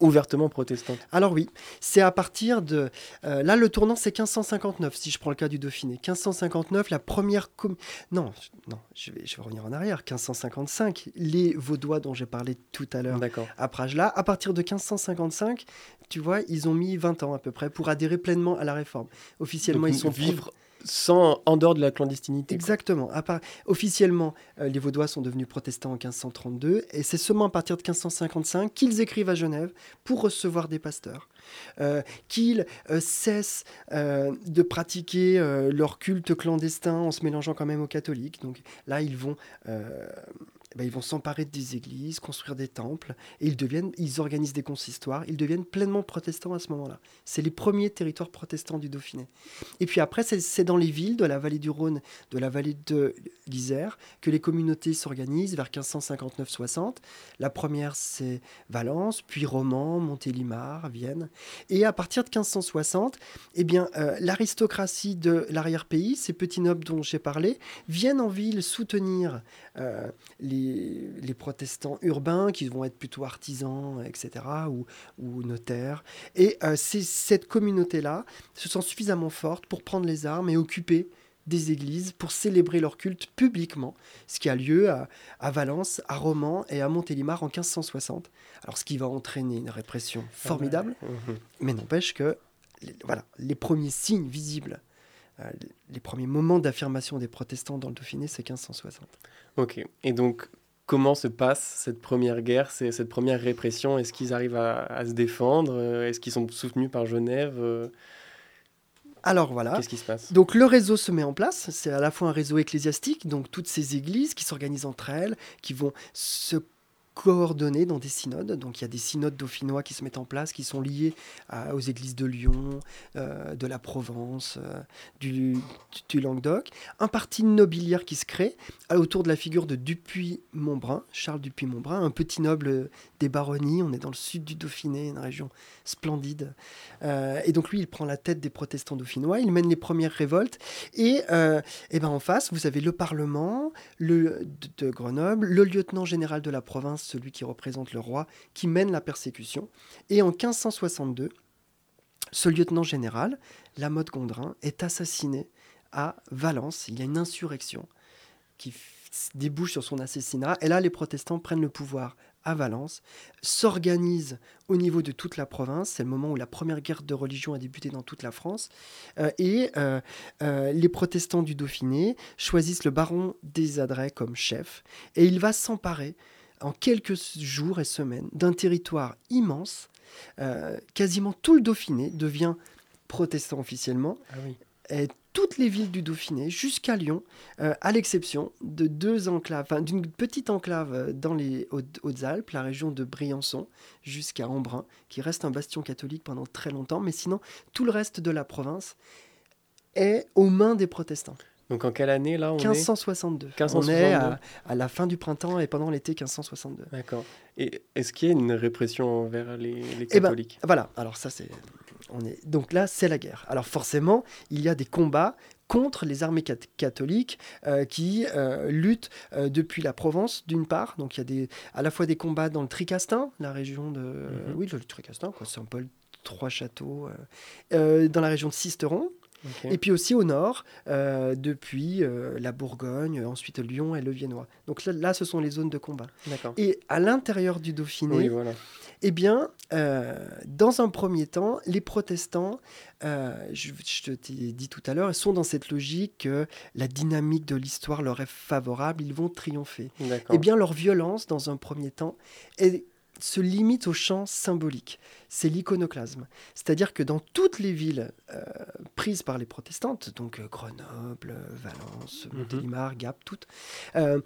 ouvertement protestante. Alors oui, c'est à partir de... euh, là, le tournant, c'est 1559, si je prends le cas du Dauphiné. 1559, la première... com- Non, non je, vais, je vais revenir en arrière. 1555, les Vaudois dont j'ai parlé tout à l'heure D'accord. à Prage-là, à partir de 1555, tu vois, ils ont mis 20 ans à peu près pour adhérer pleinement à la réforme. Officiellement, Donc, ils sont vivre sans, en dehors de la clandestinité. Exactement. Officiellement, euh, les Vaudois sont devenus protestants en 1532, et c'est seulement à partir de 1555 qu'ils écrivent à Genève pour recevoir des pasteurs, euh, qu'ils euh, cessent de pratiquer leur culte clandestin en se mélangeant quand même aux catholiques. Donc là, ils vont euh, ben, ils vont s'emparer des églises, construire des temples, et ils, deviennent, ils organisent des consistoires, ils deviennent pleinement protestants à ce moment-là. C'est les premiers territoires protestants du Dauphiné. Et puis après, c'est c'est dans les villes de la vallée du Rhône, de la vallée de l'Isère, que les communautés s'organisent vers 1559-60. La première, c'est Valence, puis Romans, Montélimar, Vienne. Et à partir de 1560, eh bien, euh, l'aristocratie de l'arrière-pays, ces petits nobles dont j'ai parlé, viennent en ville soutenir euh, les, les protestants urbains qui vont être plutôt artisans, etc., ou, ou notaires. Et euh, c'est cette communauté-là se sent suffisamment forte pour prendre les armes et occuper des églises pour célébrer leur culte publiquement, ce qui a lieu à, à Valence, à Romans et à Montélimar en 1560. Alors ce qui va entraîner une répression formidable, Mhm. mais n'empêche que les- voilà, les premiers signes visibles, les- les premiers moments d'affirmation des protestants dans le Dauphiné, c'est 1560. Ok. Et donc, comment se passe cette première guerre, cette première répression? Est-ce qu'ils arrivent à, à se défendre? Euh, Est-ce qu'ils sont soutenus par Genève? Euh, Alors voilà. Qu'est-ce qui se passe? Donc le réseau se met en place, c'est à la fois un réseau ecclésiastique, donc toutes ces églises qui s'organisent entre elles, qui vont se coordonner dans des synodes. Donc il y a des synodes dauphinois qui se mettent en place, qui sont liés aux églises de Lyon, euh, de la Provence, euh, du, Languedoc. Un parti nobiliaire qui se crée euh, autour de la figure de Dupuis-Montbrun, Charles Dupuis-Montbrun, un petit noble des baronnies. On est dans le sud du Dauphiné, une région splendide. Et donc lui, il prend la tête des protestants dauphinois, il mène les premières révoltes. Et, euh, eh ben en face, vous avez le Parlement le, de, de Grenoble, le lieutenant général de la province, celui qui représente le roi, qui mène la persécution. Et en 1562, ce lieutenant général, Lamotte Gondrin, est assassiné à Valence. Il y a une insurrection qui débouche sur son assassinat. Et là, les protestants prennent le pouvoir à Valence, s'organisent au niveau de toute la province. C'est le moment où la première guerre de religion a débuté dans toute la France. Euh, et euh, euh, les protestants du Dauphiné choisissent le baron des Adrets comme chef. Et il va s'emparer en quelques jours et semaines d'un territoire immense. Euh, quasiment tout le Dauphiné devient protestant officiellement Ah oui. et toutes les villes du Dauphiné jusqu'à Lyon, euh, à l'exception de deux enclaves, enfin, d'une petite enclave euh, dans les Hautes- Hautes-Alpes, la région de Briançon jusqu'à Embrun, qui reste un bastion catholique pendant très longtemps, mais sinon tout le reste de la province est aux mains des protestants. Donc en quelle année là on est 1562. 1562. On est à, à la fin du printemps et pendant l'été 1562. D'accord. Et est-ce qu'il y a une répression envers les, les Eh ben, catholiques? Voilà, alors ça c'est... On est... Donc là, c'est la guerre. Alors forcément, il y a des combats contre les armées cat- catholiques euh, qui euh, luttent euh, depuis la Provence, d'une part. Donc il y a des, à la fois des combats dans le Tricastin, la région de... Mhm. Oui, le Tricastin, quoi, Saint-Paul, trois châteaux. dans la région de Sisteron, Et puis aussi au nord, euh, depuis euh, la Bourgogne, ensuite Lyon et le Viennois. Donc là, là, ce sont les zones de combat. Et à l'intérieur du Dauphiné, Oui, voilà. eh bien, euh, dans un premier temps, les protestants, je, je te t'ai dit tout à l'heure, sont dans cette logique que la dynamique de l'histoire leur est favorable, ils vont triompher. Eh bien, leur violence, dans un premier temps, est- se limite au champ symbolique. C'est l'iconoclasme. C'est-à-dire que dans toutes les villes euh, prises par les protestantes, donc euh, Grenoble, Valence, Mhm. Montélimar, Gap, toutes, euh,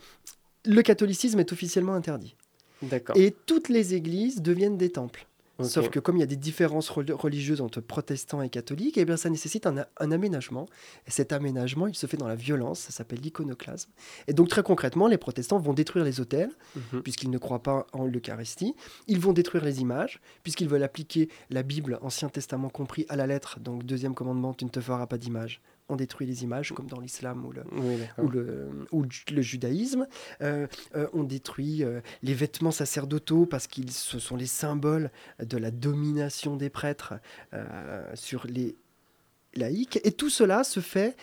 le catholicisme est officiellement interdit. D'accord. Et toutes les églises deviennent des temples. Sauf que comme il y a des différences reli- religieuses entre protestants et catholiques, eh bien ça nécessite un, un aménagement. Et cet aménagement, il se fait dans la violence, ça s'appelle l'iconoclasme. Et donc très concrètement, les protestants vont détruire les autels, Mhm. puisqu'ils ne croient pas en l'Eucharistie. Ils vont détruire les images, puisqu'ils veulent appliquer la Bible, Ancien Testament compris, à la lettre. Donc deuxième commandement, tu ne te feras pas d'image on détruit les images, comme dans l'islam ou le, Oui, d'accord. ou le, ou le judaïsme. Euh, euh, on détruit euh, les vêtements sacerdotaux parce qu'ils ce sont les symboles de la domination des prêtres sur les laïcs. Et tout cela se fait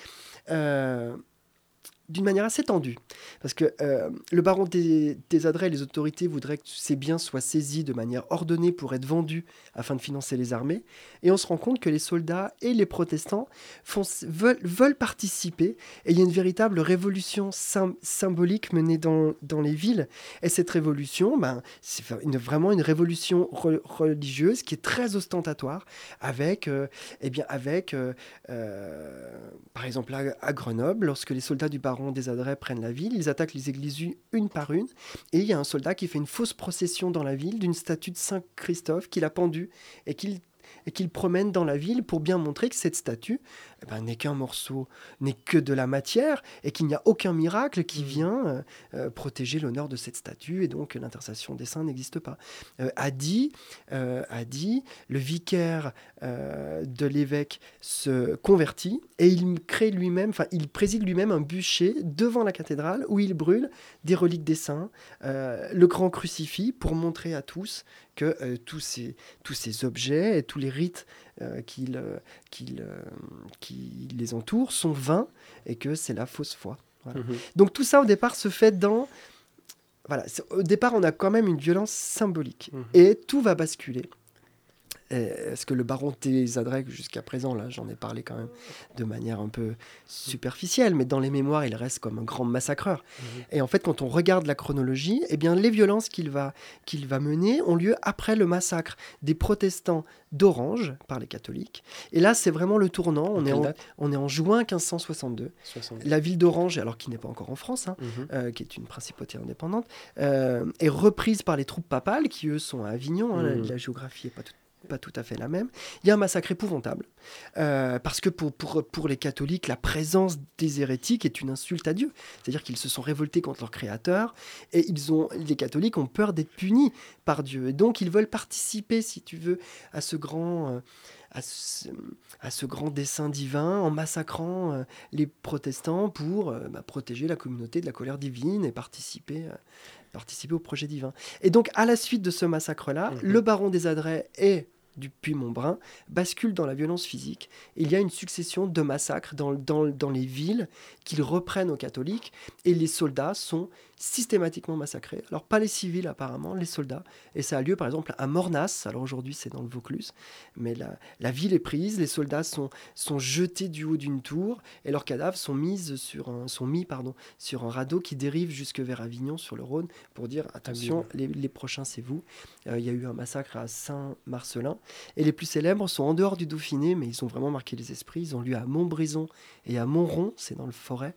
d'une manière assez tendue. Parce que euh, le baron des, des Adrets et les autorités voudraient que ces biens soient saisis de manière ordonnée pour être vendus afin de financer les armées. Et on se rend compte que les soldats et les protestants veulent, participer. Et il y a une véritable révolution sym- symbolique menée dans, dans les villes. Et cette révolution, ben, c'est vraiment une révolution re- religieuse qui est très ostentatoire, avec, euh, eh bien, avec euh, euh, par exemple, à, à Grenoble, lorsque les soldats du baron des Adrets prennent la ville, ils attaquent les églises une par une. Et il y a un soldat qui fait une fausse procession dans la ville d'une statue de Saint Christophe qu'il a pendue et qu'il et qu'il promène dans la ville pour bien montrer que cette statue ben, n'est qu'un morceau, n'est que de la matière et qu'il n'y a aucun miracle qui vient euh, euh, protéger l'honneur de cette statue et donc l'intercession des saints n'existe pas. Euh, a dit, euh, a dit, le vicaire de l'évêque se convertit et il crée lui-même, enfin il préside lui-même un bûcher devant la cathédrale où il brûle des reliques des saints, le grand crucifix pour montrer à tous que tous, ces, tous ces objets et tous les rites euh, euh, euh, qui les entourent sont vains et que c'est la fausse foi. Voilà. Mhm. Donc tout ça au départ se fait dans... Voilà, au départ on a quand même une violence symbolique Mhm. et tout va basculer. Euh, Est-ce que le baron Adrets, jusqu'à présent, là j'en ai parlé quand même de manière un peu superficielle, mais dans les mémoires il reste comme un grand massacreur. Mhm. Et en fait quand on regarde la chronologie, eh bien les violences qu'il va, qu'il va mener ont lieu après le massacre des protestants d'Orange par les catholiques. Et là c'est vraiment le tournant, on est, en, on est en juin 1562. 60. La ville d'Orange, alors qui n'est pas encore en France, hein, Mhm. euh, qui est une principauté indépendante, euh, est reprise par les troupes papales, qui eux sont à Avignon. hein, la- Mhm. la, géographie n'est pas tout, pas tout à fait la même. Il y a un massacre épouvantable, euh, parce que pour, pour, pour les catholiques, la présence des hérétiques est une insulte à Dieu. C'est-à-dire qu'ils se sont révoltés contre leur créateur, et ils ont, les catholiques ont peur d'être punis par Dieu. Et donc ils veulent participer, si tu veux, à ce grand... euh, à ce, à ce grand dessein divin en massacrant euh, les protestants pour bah, protéger la communauté de la colère divine et participer, euh, participer au projet divin. Et donc, à la suite de ce massacre-là, Mhm. le baron des Adrets et du Puy-Montbrun bascule dans la violence physique. Il y a une succession de massacres dans, dans, dans les villes qu'ils reprennent aux catholiques et les soldats sont systématiquement massacrés. Alors pas les civils apparemment, les soldats. Et ça a lieu par exemple à Mornas, alors aujourd'hui c'est dans le Vaucluse, mais la, la ville est prise, les soldats sont, sont jetés du haut d'une tour et leurs cadavres sont, mises sur un, sont mis pardon, sur un radeau qui dérive jusque vers Avignon sur le Rhône pour dire attention, les, les prochains c'est vous. Euh, Il y a eu un massacre à Saint-Marcelin et les plus célèbres sont en dehors du Dauphiné, mais ils ont vraiment marqué les esprits. Ils ont lieu à Montbrison et à Montron, c'est dans le Forêt,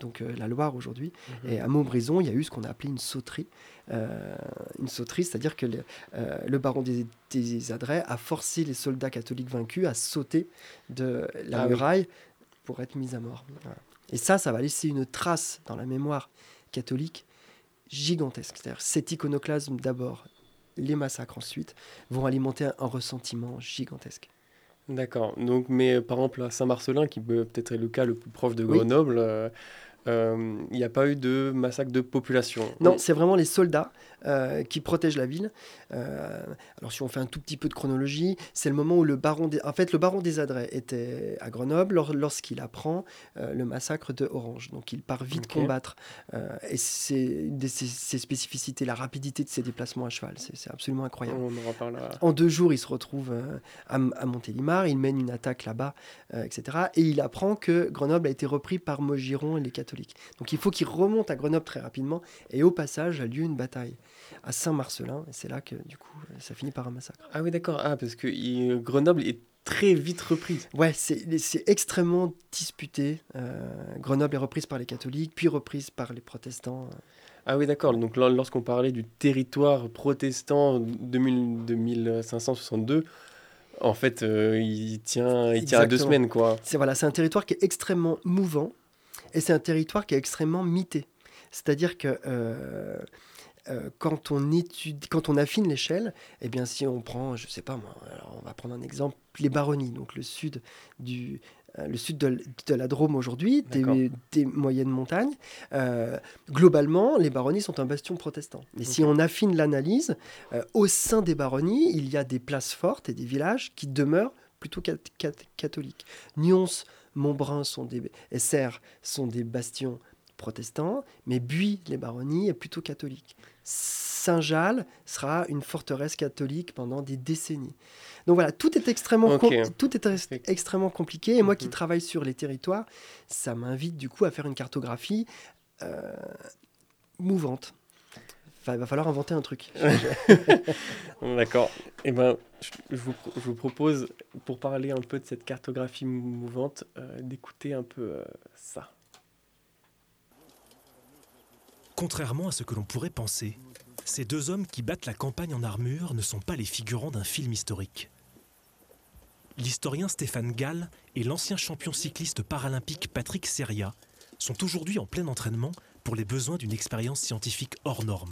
donc euh, la Loire aujourd'hui. Mhm. Et à Montbrison, il y a eu ce qu'on a appelé une sauterie. Euh, une sauterie, c'est-à-dire que le, euh, le baron des, des Adrets a forcé les soldats catholiques vaincus à sauter de la Ah oui. muraille pour être mis à mort. Voilà. Et ça, ça va laisser une trace dans la mémoire catholique gigantesque. C'est-à-dire cet iconoclasme d'abord, les massacres ensuite, vont alimenter un, ressentiment gigantesque. D'accord. Donc, mais par exemple, à Saint-Marcelin, qui peut peut-être être le cas le plus proche de. Grenoble, euh, il n'y a pas eu de massacre de population. Non, c'est vraiment les soldats euh, qui protègent la ville. Euh, alors, si on fait un tout petit peu de chronologie, c'est le moment où le baron des... En fait, le baron des Adrets était à Grenoble lors- lorsqu'il apprend euh, le massacre de Orange. Donc, il part vite combattre. Euh, et c'est ses, spécificités, la rapidité de ses déplacements à cheval. C'est absolument incroyable. On en deux jours, il se retrouve euh, à, à Montélimar, il mène une attaque là-bas, euh, etc. Et il apprend que Grenoble a été repris par Maugiron et les catholiques. Donc il faut qu'il remonte à Grenoble très rapidement. Et au passage a lieu une bataille à Saint-Marcelin. Et c'est là que, du coup, euh, ça finit par un massacre. Ah oui, d'accord. Ah, parce que il- Grenoble est très vite reprise. Ouais, c'est c'est extrêmement disputé. Euh, Grenoble est reprise par les catholiques, puis reprise par les protestants. Ah oui, d'accord. Donc lorsqu'on parlait du territoire protestant 2000 2562, en fait, euh, il tient, il tient à deux semaines, quoi. C'est voilà, c'est un territoire qui est extrêmement mouvant et c'est un territoire qui est extrêmement mité. C'est-à-dire que euh, euh, quand on étudie, quand on affine l'échelle, eh bien si on prend, je sais pas moi, alors on va prendre un exemple, les baronnies, donc le sud du, euh, le sud de, la Drôme aujourd'hui, des, moyennes montagnes. Euh, globalement, les baronnies sont un bastion protestant. Et si on affine l'analyse, euh, au sein des baronnies, il y a des places fortes et des villages qui demeurent plutôt catholiques. Nyons, Montbrun sont des, et Serres sont des bastions protestants, mais Buis, les baronnies, est plutôt catholique. Saint-Jal sera une forteresse catholique pendant des décennies. Donc voilà, tout est extrêmement, tout est extrêmement compliqué. Et moi qui mhm. travaille sur les territoires, ça m'invite du coup à faire une cartographie euh, mouvante. Il va falloir inventer un truc. D'accord. Eh ben, je vous, je vous, propose, pour parler un peu de cette cartographie mouvante, euh, d'écouter un peu euh, ça. Contrairement à ce que l'on pourrait penser, ces deux hommes qui battent la campagne en armure ne sont pas les figurants d'un film historique. L'historien Stéphane Gall et l'ancien champion cycliste paralympique Patrick Seria sont aujourd'hui en plein entraînement pour les besoins d'une expérience scientifique hors norme.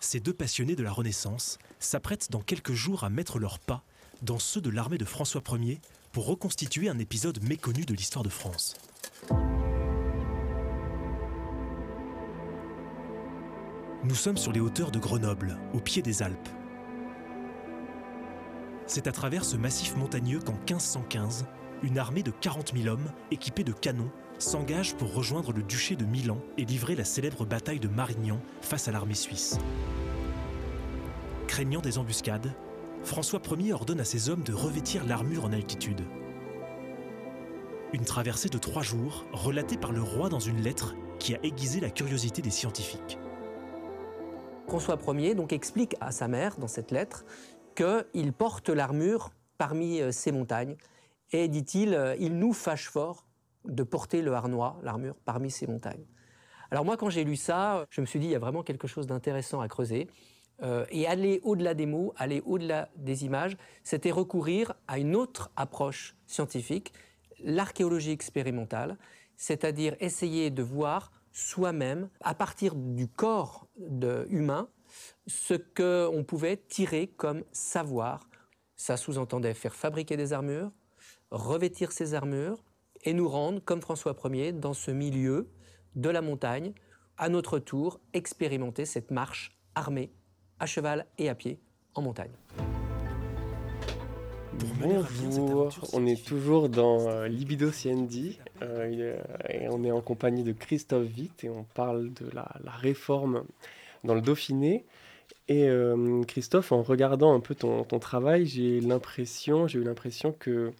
Ces deux passionnés de la Renaissance s'apprêtent dans quelques jours à mettre leurs pas dans ceux de l'armée de François Ier pour reconstituer un épisode méconnu de l'histoire de France. Nous sommes sur les hauteurs de Grenoble, au pied des Alpes. C'est à travers ce massif montagneux qu'en 1515, une armée de 40 000 hommes, équipés de canons, s'engage pour rejoindre le duché de Milan et livrer la célèbre bataille de Marignan face à l'armée suisse. Craignant des embuscades, François Ier ordonne à ses hommes de revêtir l'armure en altitude. Une traversée de trois jours, relatée par le roi dans une lettre qui a aiguisé la curiosité des scientifiques. François Ier donc explique à sa mère dans cette lettre qu'il porte l'armure parmi euh, ces montagnes. Et dit-il, euh, il nous fâche fort de porter le harnois, l'armure, parmi ces montagnes. Alors moi, quand j'ai lu ça, je me suis dit, il y a vraiment quelque chose d'intéressant à creuser. Euh, et aller au-delà des mots, aller au-delà des images, c'était recourir à une autre approche scientifique, l'archéologie expérimentale, c'est-à-dire essayer de voir soi-même, à partir du corps de, humain, ce qu'on pouvait tirer comme savoir. Ça sous-entendait faire fabriquer des armures, revêtir ces armures et nous rendre, comme François Ier, dans ce milieu de la montagne, à notre tour expérimenter cette marche armée, à cheval et à pied, en montagne. Bonjour, on est toujours dans euh, Libido CND euh, et on est en compagnie de Christophe Witt et on parle de la, réforme dans le Dauphiné. Et euh, Christophe, en regardant un peu ton, travail, j'ai l'impression, j'ai eu l'impression que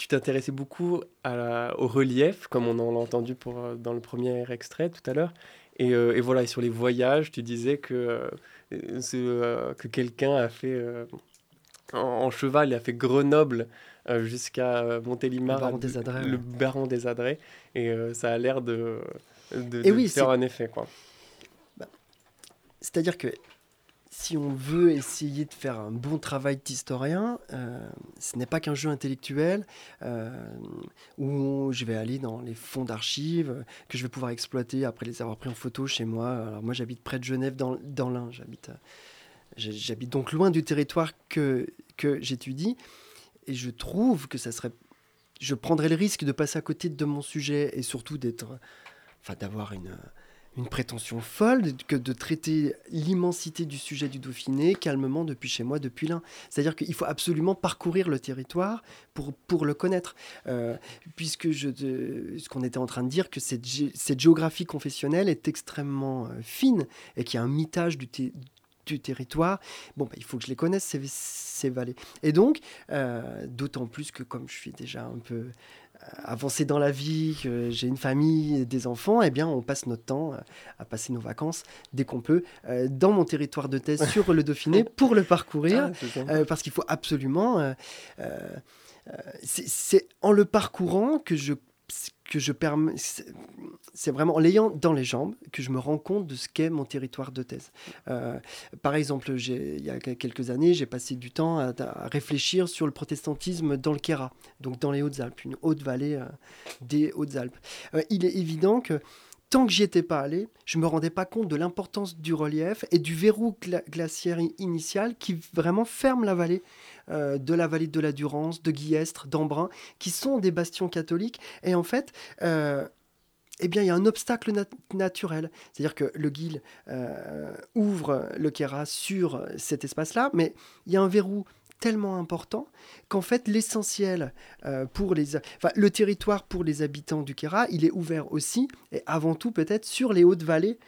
tu t'intéressais beaucoup au relief, comme on en a entendu pour, dans le premier extrait tout à l'heure. Et, et, voilà, et sur les voyages, tu disais que, que quelqu'un a fait en, cheval, il a fait Grenoble euh, jusqu'à euh, Montélimar, le baron des Adrets. Le baron des Adrets, et euh, ça a l'air de, de, faire un effet. quoi. Bah, c'est-à-dire que si on veut essayer de faire un bon travail d'historien, ce n'est pas qu'un jeu intellectuel où je vais aller dans les fonds d'archives que je vais pouvoir exploiter après les avoir pris en photo chez moi. Alors moi j'habite près de Genève dans, dans l'Ain, j'habite J'habite donc loin du territoire que, que j'étudie et je trouve que ça serait. Je prendrais le risque de passer à côté de mon sujet et surtout d'être. Enfin, d'avoir une, une prétention folle que de traiter l'immensité du sujet du Dauphiné calmement depuis chez moi, depuis l'un. C'est-à-dire qu'il faut absolument parcourir le territoire pour, pour le connaître. Euh, puisque je, ce qu'on était en train de dire, que cette, cette géographie confessionnelle est extrêmement euh, fine et qu'il y a un mitage du, du territoire. Bon, bah, il faut que je les connaisse, ces, ces vallées. Et donc, euh, d'autant plus que comme je suis déjà un peu avancé dans la vie, que j'ai une famille, des enfants, eh bien, on passe notre temps euh, à passer nos vacances dès qu'on peut dans mon territoire de thèse sur le Dauphiné pour le parcourir, ah, parce qu'il faut absolument. c'est en le parcourant que je que je permets, c'est vraiment en l'ayant dans les jambes que je me rends compte de ce qu'est mon territoire de thèse. Euh, par exemple, il y a quelques années, j'ai passé du temps à, réfléchir sur le protestantisme dans le Kéra, donc dans les Hautes-Alpes, une haute vallée euh, des Hautes-Alpes. Euh, il est évident que tant que j'y étais pas allé, je me rendais pas compte de l'importance du relief et du verrou glaciaire initial qui vraiment ferme la vallée euh, de la vallée de la Durance, de Guillestre, d'Embrun, qui sont des bastions catholiques. Et en fait, euh, eh bien, il y a un obstacle naturel. C'est-à-dire que le Guil euh, ouvre le Kéra sur cet espace-là, mais il y a un verrou tellement important qu'en fait l'essentiel pour les enfin, le territoire pour les habitants du Kéra il est ouvert aussi et avant tout peut-être sur les hautes vallées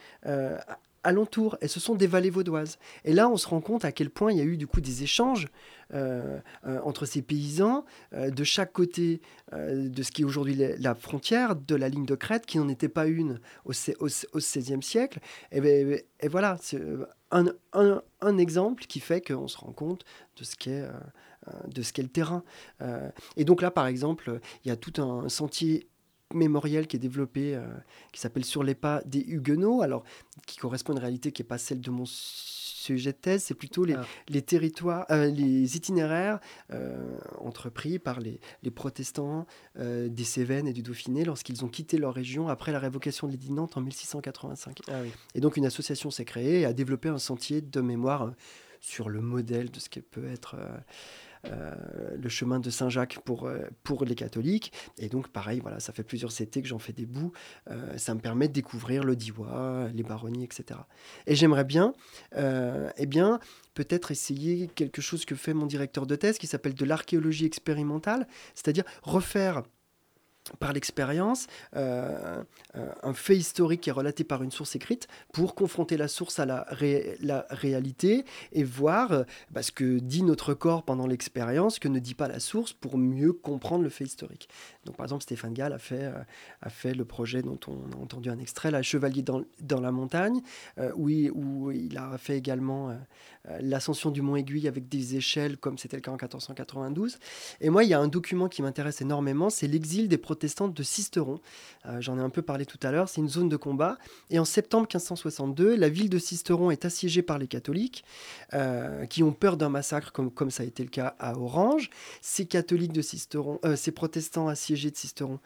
alentour, et ce sont des vallées vaudoises. Et là, on se rend compte à quel point il y a eu du coup des échanges euh, euh, entre ces paysans euh, de chaque côté de ce qui est aujourd'hui la frontière de la ligne de crête, qui n'en était pas une au, XVIe siècle. Et, ben, et voilà, c'est un, un, exemple qui fait qu'on se rend compte de ce qu'est de ce qu'est le terrain. et donc là, par exemple, il y a tout un sentier mémoriel qui est développé, euh, qui s'appelle Sur les pas des Huguenots, alors qui correspond à une réalité qui n'est pas celle de mon sujet de thèse, c'est plutôt les, ah. les territoires, euh, les itinéraires euh, entrepris par les, les protestants des Cévennes et du Dauphiné lorsqu'ils ont quitté leur région après la révocation de l'édit Nantes en 1685. Ah et donc une association s'est créée et a développé un sentier de mémoire sur le modèle de ce qui peut être le chemin de Saint-Jacques pour, euh, pour les catholiques. Et donc, pareil, voilà, ça fait plusieurs CT que j'en fais des bouts. Euh, ça me permet de découvrir le Diwa, les baronnies, etc. Et j'aimerais bien, eh bien, peut-être essayer quelque chose que fait mon directeur de thèse qui s'appelle de l'archéologie expérimentale, c'est-à-dire refaire par l'expérience, euh, euh, un fait historique qui est relaté par une source écrite pour confronter la source à la, réalité et voir euh, bah, ce que dit notre corps pendant l'expérience, que ne dit pas la source pour mieux comprendre le fait historique. Donc par exemple, Stéphane Gall a fait, a fait le projet dont on a entendu un extrait, La Chevalier dans, dans la montagne, où il, où, il, a fait également l'ascension du mont Aiguille avec des échelles comme c'était le cas en 1492. Et moi, il y a un document qui m'intéresse énormément, c'est l'exil des de Sisteron. Euh, j'en ai un peu parlé tout à l'heure, c'est une zone de combat. Et en septembre 1562, la ville de Sisteron est assiégée par les catholiques, euh, qui ont peur d'un massacre comme, comme ça a été le cas à Orange. Ces catholiques de Sisteron, euh, ces protestants assiégés de Sisteron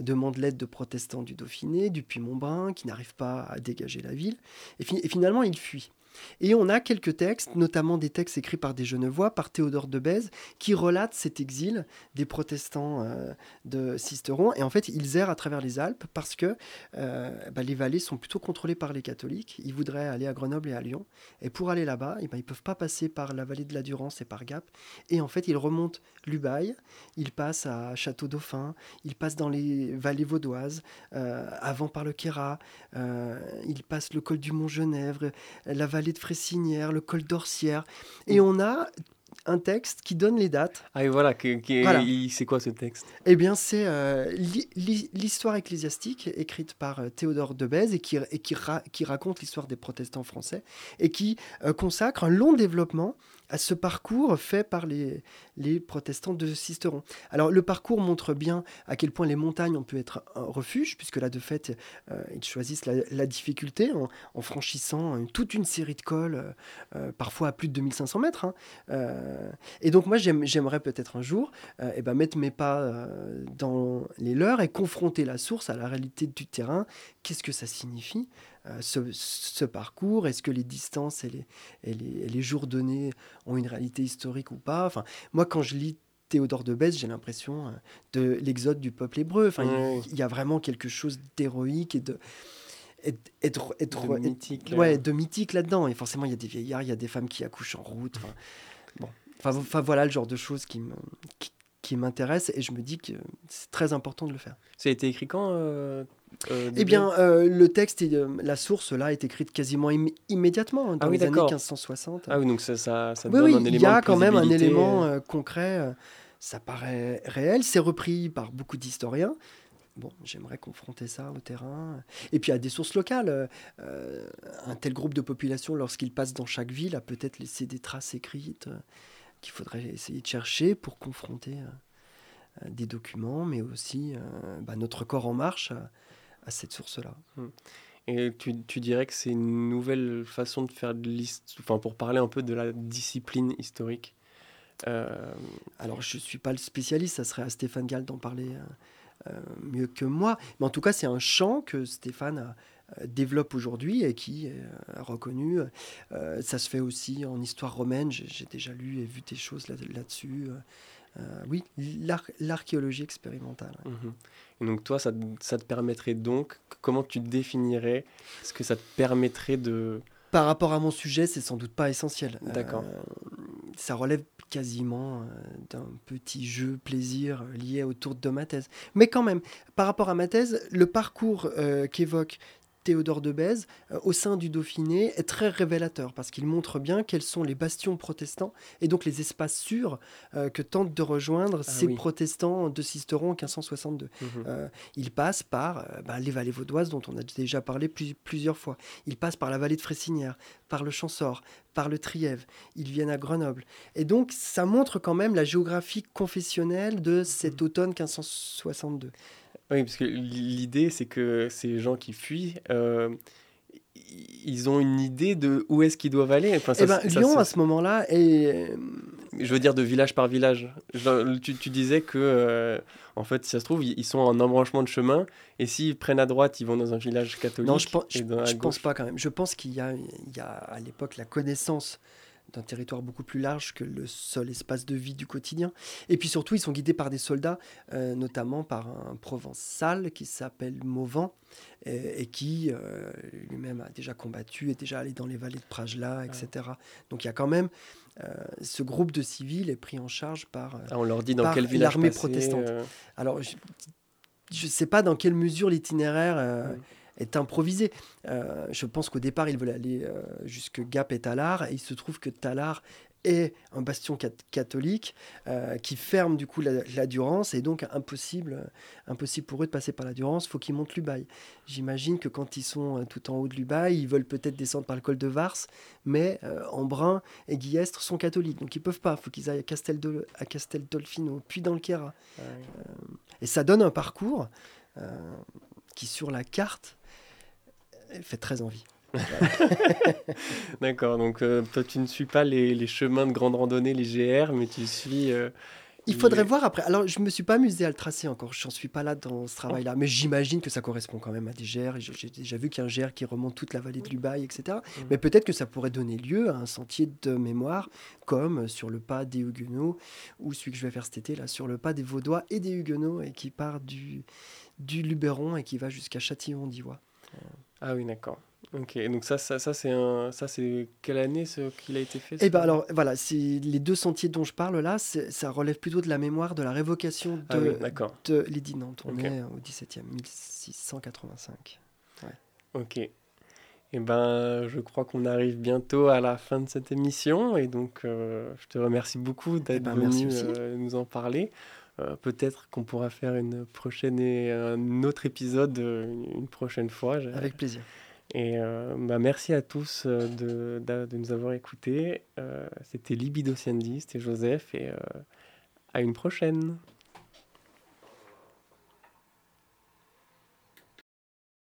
demandent l'aide de protestants du Dauphiné, du Puy-Montbrun, qui n'arrivent pas à dégager la ville. et finalement, ils fuient. Et on a quelques textes, notamment des textes écrits par des Genevois, par Théodore de Bèze, qui relatent cet exil des protestants euh, de Sisteron. Et en fait, ils errent à travers les Alpes parce que euh, bah, les vallées sont plutôt contrôlées par les catholiques. Ils voudraient aller à Grenoble et à Lyon. Et pour aller là-bas, eh ben, ils ne peuvent pas passer par la vallée de la Durance et par Gap. Et en fait, ils remontent l'Ubaye, ils passent à Château-Dauphin, ils passent dans les vallées vaudoises, euh, avant par le Quéra, ils passent le col du Mont-Genèvre, la vallée de Fressinière, le col d'Orsière. Et on a un texte qui donne les dates. Ah et voilà, c'est quoi ce texte? Eh bien, c'est euh, l'histoire ecclésiastique écrite par euh, Théodore de Bèze et qui, et qui, qui raconte l'histoire des protestants français et qui euh, consacre un long développement à ce parcours fait par les, les protestants de Sisteron. Alors le parcours montre bien à quel point les montagnes ont pu être un refuge, puisque là de fait euh, ils choisissent la, difficulté en, franchissant toute une série de cols, euh, euh, parfois à plus de 2500 mètres. Hein. et donc moi j'aimerais peut-être un jour eh ben, mettre mes pas dans les leurs et confronter la source à la réalité du terrain. Qu'est-ce que ça signifie? Ce, parcours Est-ce que les distances et les, et les, les, jours donnés ont une réalité historique ou pas? Enfin, Moi, quand je lis Théodore de Bèze, j'ai l'impression euh, de l'exode du peuple hébreu. Enfin, il, y a vraiment quelque chose d'héroïque et de être, être, de mythique, ouais, de mythique là-dedans. Et forcément, il y a des vieillards, il y a des femmes qui accouchent en route. Enfin, bon, enfin, voilà le genre de choses qui me qui, m'intéresse et je me dis que c'est très important de le faire. Ça a été écrit quand euh, euh, Eh bien, le texte et la source là est écrite quasiment immédiatement hein, dans ah les années 1560. Ah oui, donc ça, ça, ça donne un élément. Il y a quand même un élément concret ça paraît réel, c'est repris par beaucoup d'historiens. Bon, j'aimerais confronter ça au terrain. Et puis à des sources locales. Euh, un tel groupe de population, lorsqu'il passe dans chaque ville, a peut-être laissé des traces écrites euh, qu'il faudrait essayer de chercher pour confronter euh, des documents, mais aussi bah, notre corps en marche à, cette source-là. Hmm. Et tu, tu, dirais que c'est une nouvelle façon de faire de l'histoire, enfin pour parler un peu de la discipline historique euh, alors, je ne suis pas le spécialiste, ça serait à Stéphane Gall d'en parler euh, euh, mieux que moi. Mais en tout cas, c'est un champ que Stéphane développe aujourd'hui et qui est reconnu. ça se fait aussi en histoire romaine. J'ai déjà lu et vu des choses là-dessus. Oui, l'archéologie expérimentale. Mhm. Et donc toi, ça, ça, te permettrait donc, comment tu définirais ce que ça te permettrait de... Par rapport à mon sujet, c'est sans doute pas essentiel. D'accord. ça relève quasiment euh, d'un petit jeu plaisir lié autour de ma thèse. Mais quand même, par rapport à ma thèse, le parcours euh, qu'évoque Théodore de Bèze, euh, au sein du Dauphiné, est très révélateur parce qu'il montre bien quels sont les bastions protestants et donc les espaces sûrs euh, que tentent de rejoindre ah ces protestants de Sisteron en 1562. Mhm. Euh, il passe par ben, les vallées vaudoises dont on a déjà parlé plusieurs fois. Il passe par la vallée de Fressinière, par le Champsaur, par le Trièves. Ils viennent à Grenoble. Et donc, ça montre quand même la géographie confessionnelle de cet mhm. automne 1562. Oui, parce que l'idée, c'est que ces gens qui fuient, euh, ils ont une idée de où est-ce qu'ils doivent aller. Enfin, eh ben, Lyon, à ce moment-là, est... Je veux dire de village par village. tu, tu, disais que, euh, en fait, si ça se trouve, ils sont en embranchement de chemin, et s'ils prennent à droite, ils vont dans un village catholique. Non, je, pense, je, pense pas quand même. Je pense qu'il y y a à l'époque la connaissance d'un territoire beaucoup plus large que le seul espace de vie du quotidien. Et puis surtout, ils sont guidés par des soldats, euh, notamment par un provençal qui s'appelle Mauvant, et, qui euh, lui-même a déjà combattu, est déjà allé dans les vallées de Prajla, etc. Donc il y a quand même euh, ce groupe de civils est pris en charge par, ah, on leur dit dans quel village l'armée protestante. Alors je ne sais pas dans quelle mesure l'itinéraire est improvisé. Euh, je pense qu'au départ, ils veulent aller euh, jusque Gap et Talar, et il se trouve que Talar est un bastion catholique euh, qui ferme du coup la, Durance et donc impossible, impossible pour eux de passer par la Durance, faut qu'ils montent l'Ubaye. J'imagine que quand ils sont tout en haut de l'Ubaye, ils veulent peut-être descendre par le col de Vars, mais Embrun et Guillestre sont catholiques, donc ils peuvent pas, faut qu'ils aillent à, Castel à Casteldolfino, puis dans le Quéra. et ça donne un parcours qui sur la carte elle fait très envie. D'accord, donc euh, toi tu ne suis pas les, chemins de grande randonnée, les GR, mais tu suis... Euh, il faudrait voir après. Alors, je me suis pas amusé à le tracer encore. Je n'en suis pas là dans ce travail-là. Mais j'imagine que ça correspond quand même à des GR. J'ai déjà vu qu'il y a un GR qui remonte toute la vallée de l'Ubaye, etc. Mmh. Mais peut-être que ça pourrait donner lieu à un sentier de mémoire, comme sur le pas des Huguenots, ou celui que je vais faire cet été, là, sur le pas des Vaudois et des Huguenots, et qui part du, du Luberon et qui va jusqu'à Châtillon-d'Ivoire. Ah oui, d'accord. Ok, donc ça, ça, ça c'est un, ça c'est quelle année ce qu'il a été fait Eh ben alors voilà, c'est les deux sentiers dont je parle là, ça relève plutôt de la mémoire de la révocation ah de, ah de Lydie Nantes. On est au 17e, 1685. Ouais. Ok. Eh ben, je crois qu'on arrive bientôt à la fin de cette émission et donc euh, je te remercie beaucoup d'être eh ben, venu euh, nous en parler. Euh, peut-être qu'on pourra faire une prochaine et un autre épisode euh, une prochaine fois. Avec plaisir. Et euh, bah, merci à tous de, de, nous avoir écoutés. c'était Libido Sandy, c'était Joseph, et à une prochaine.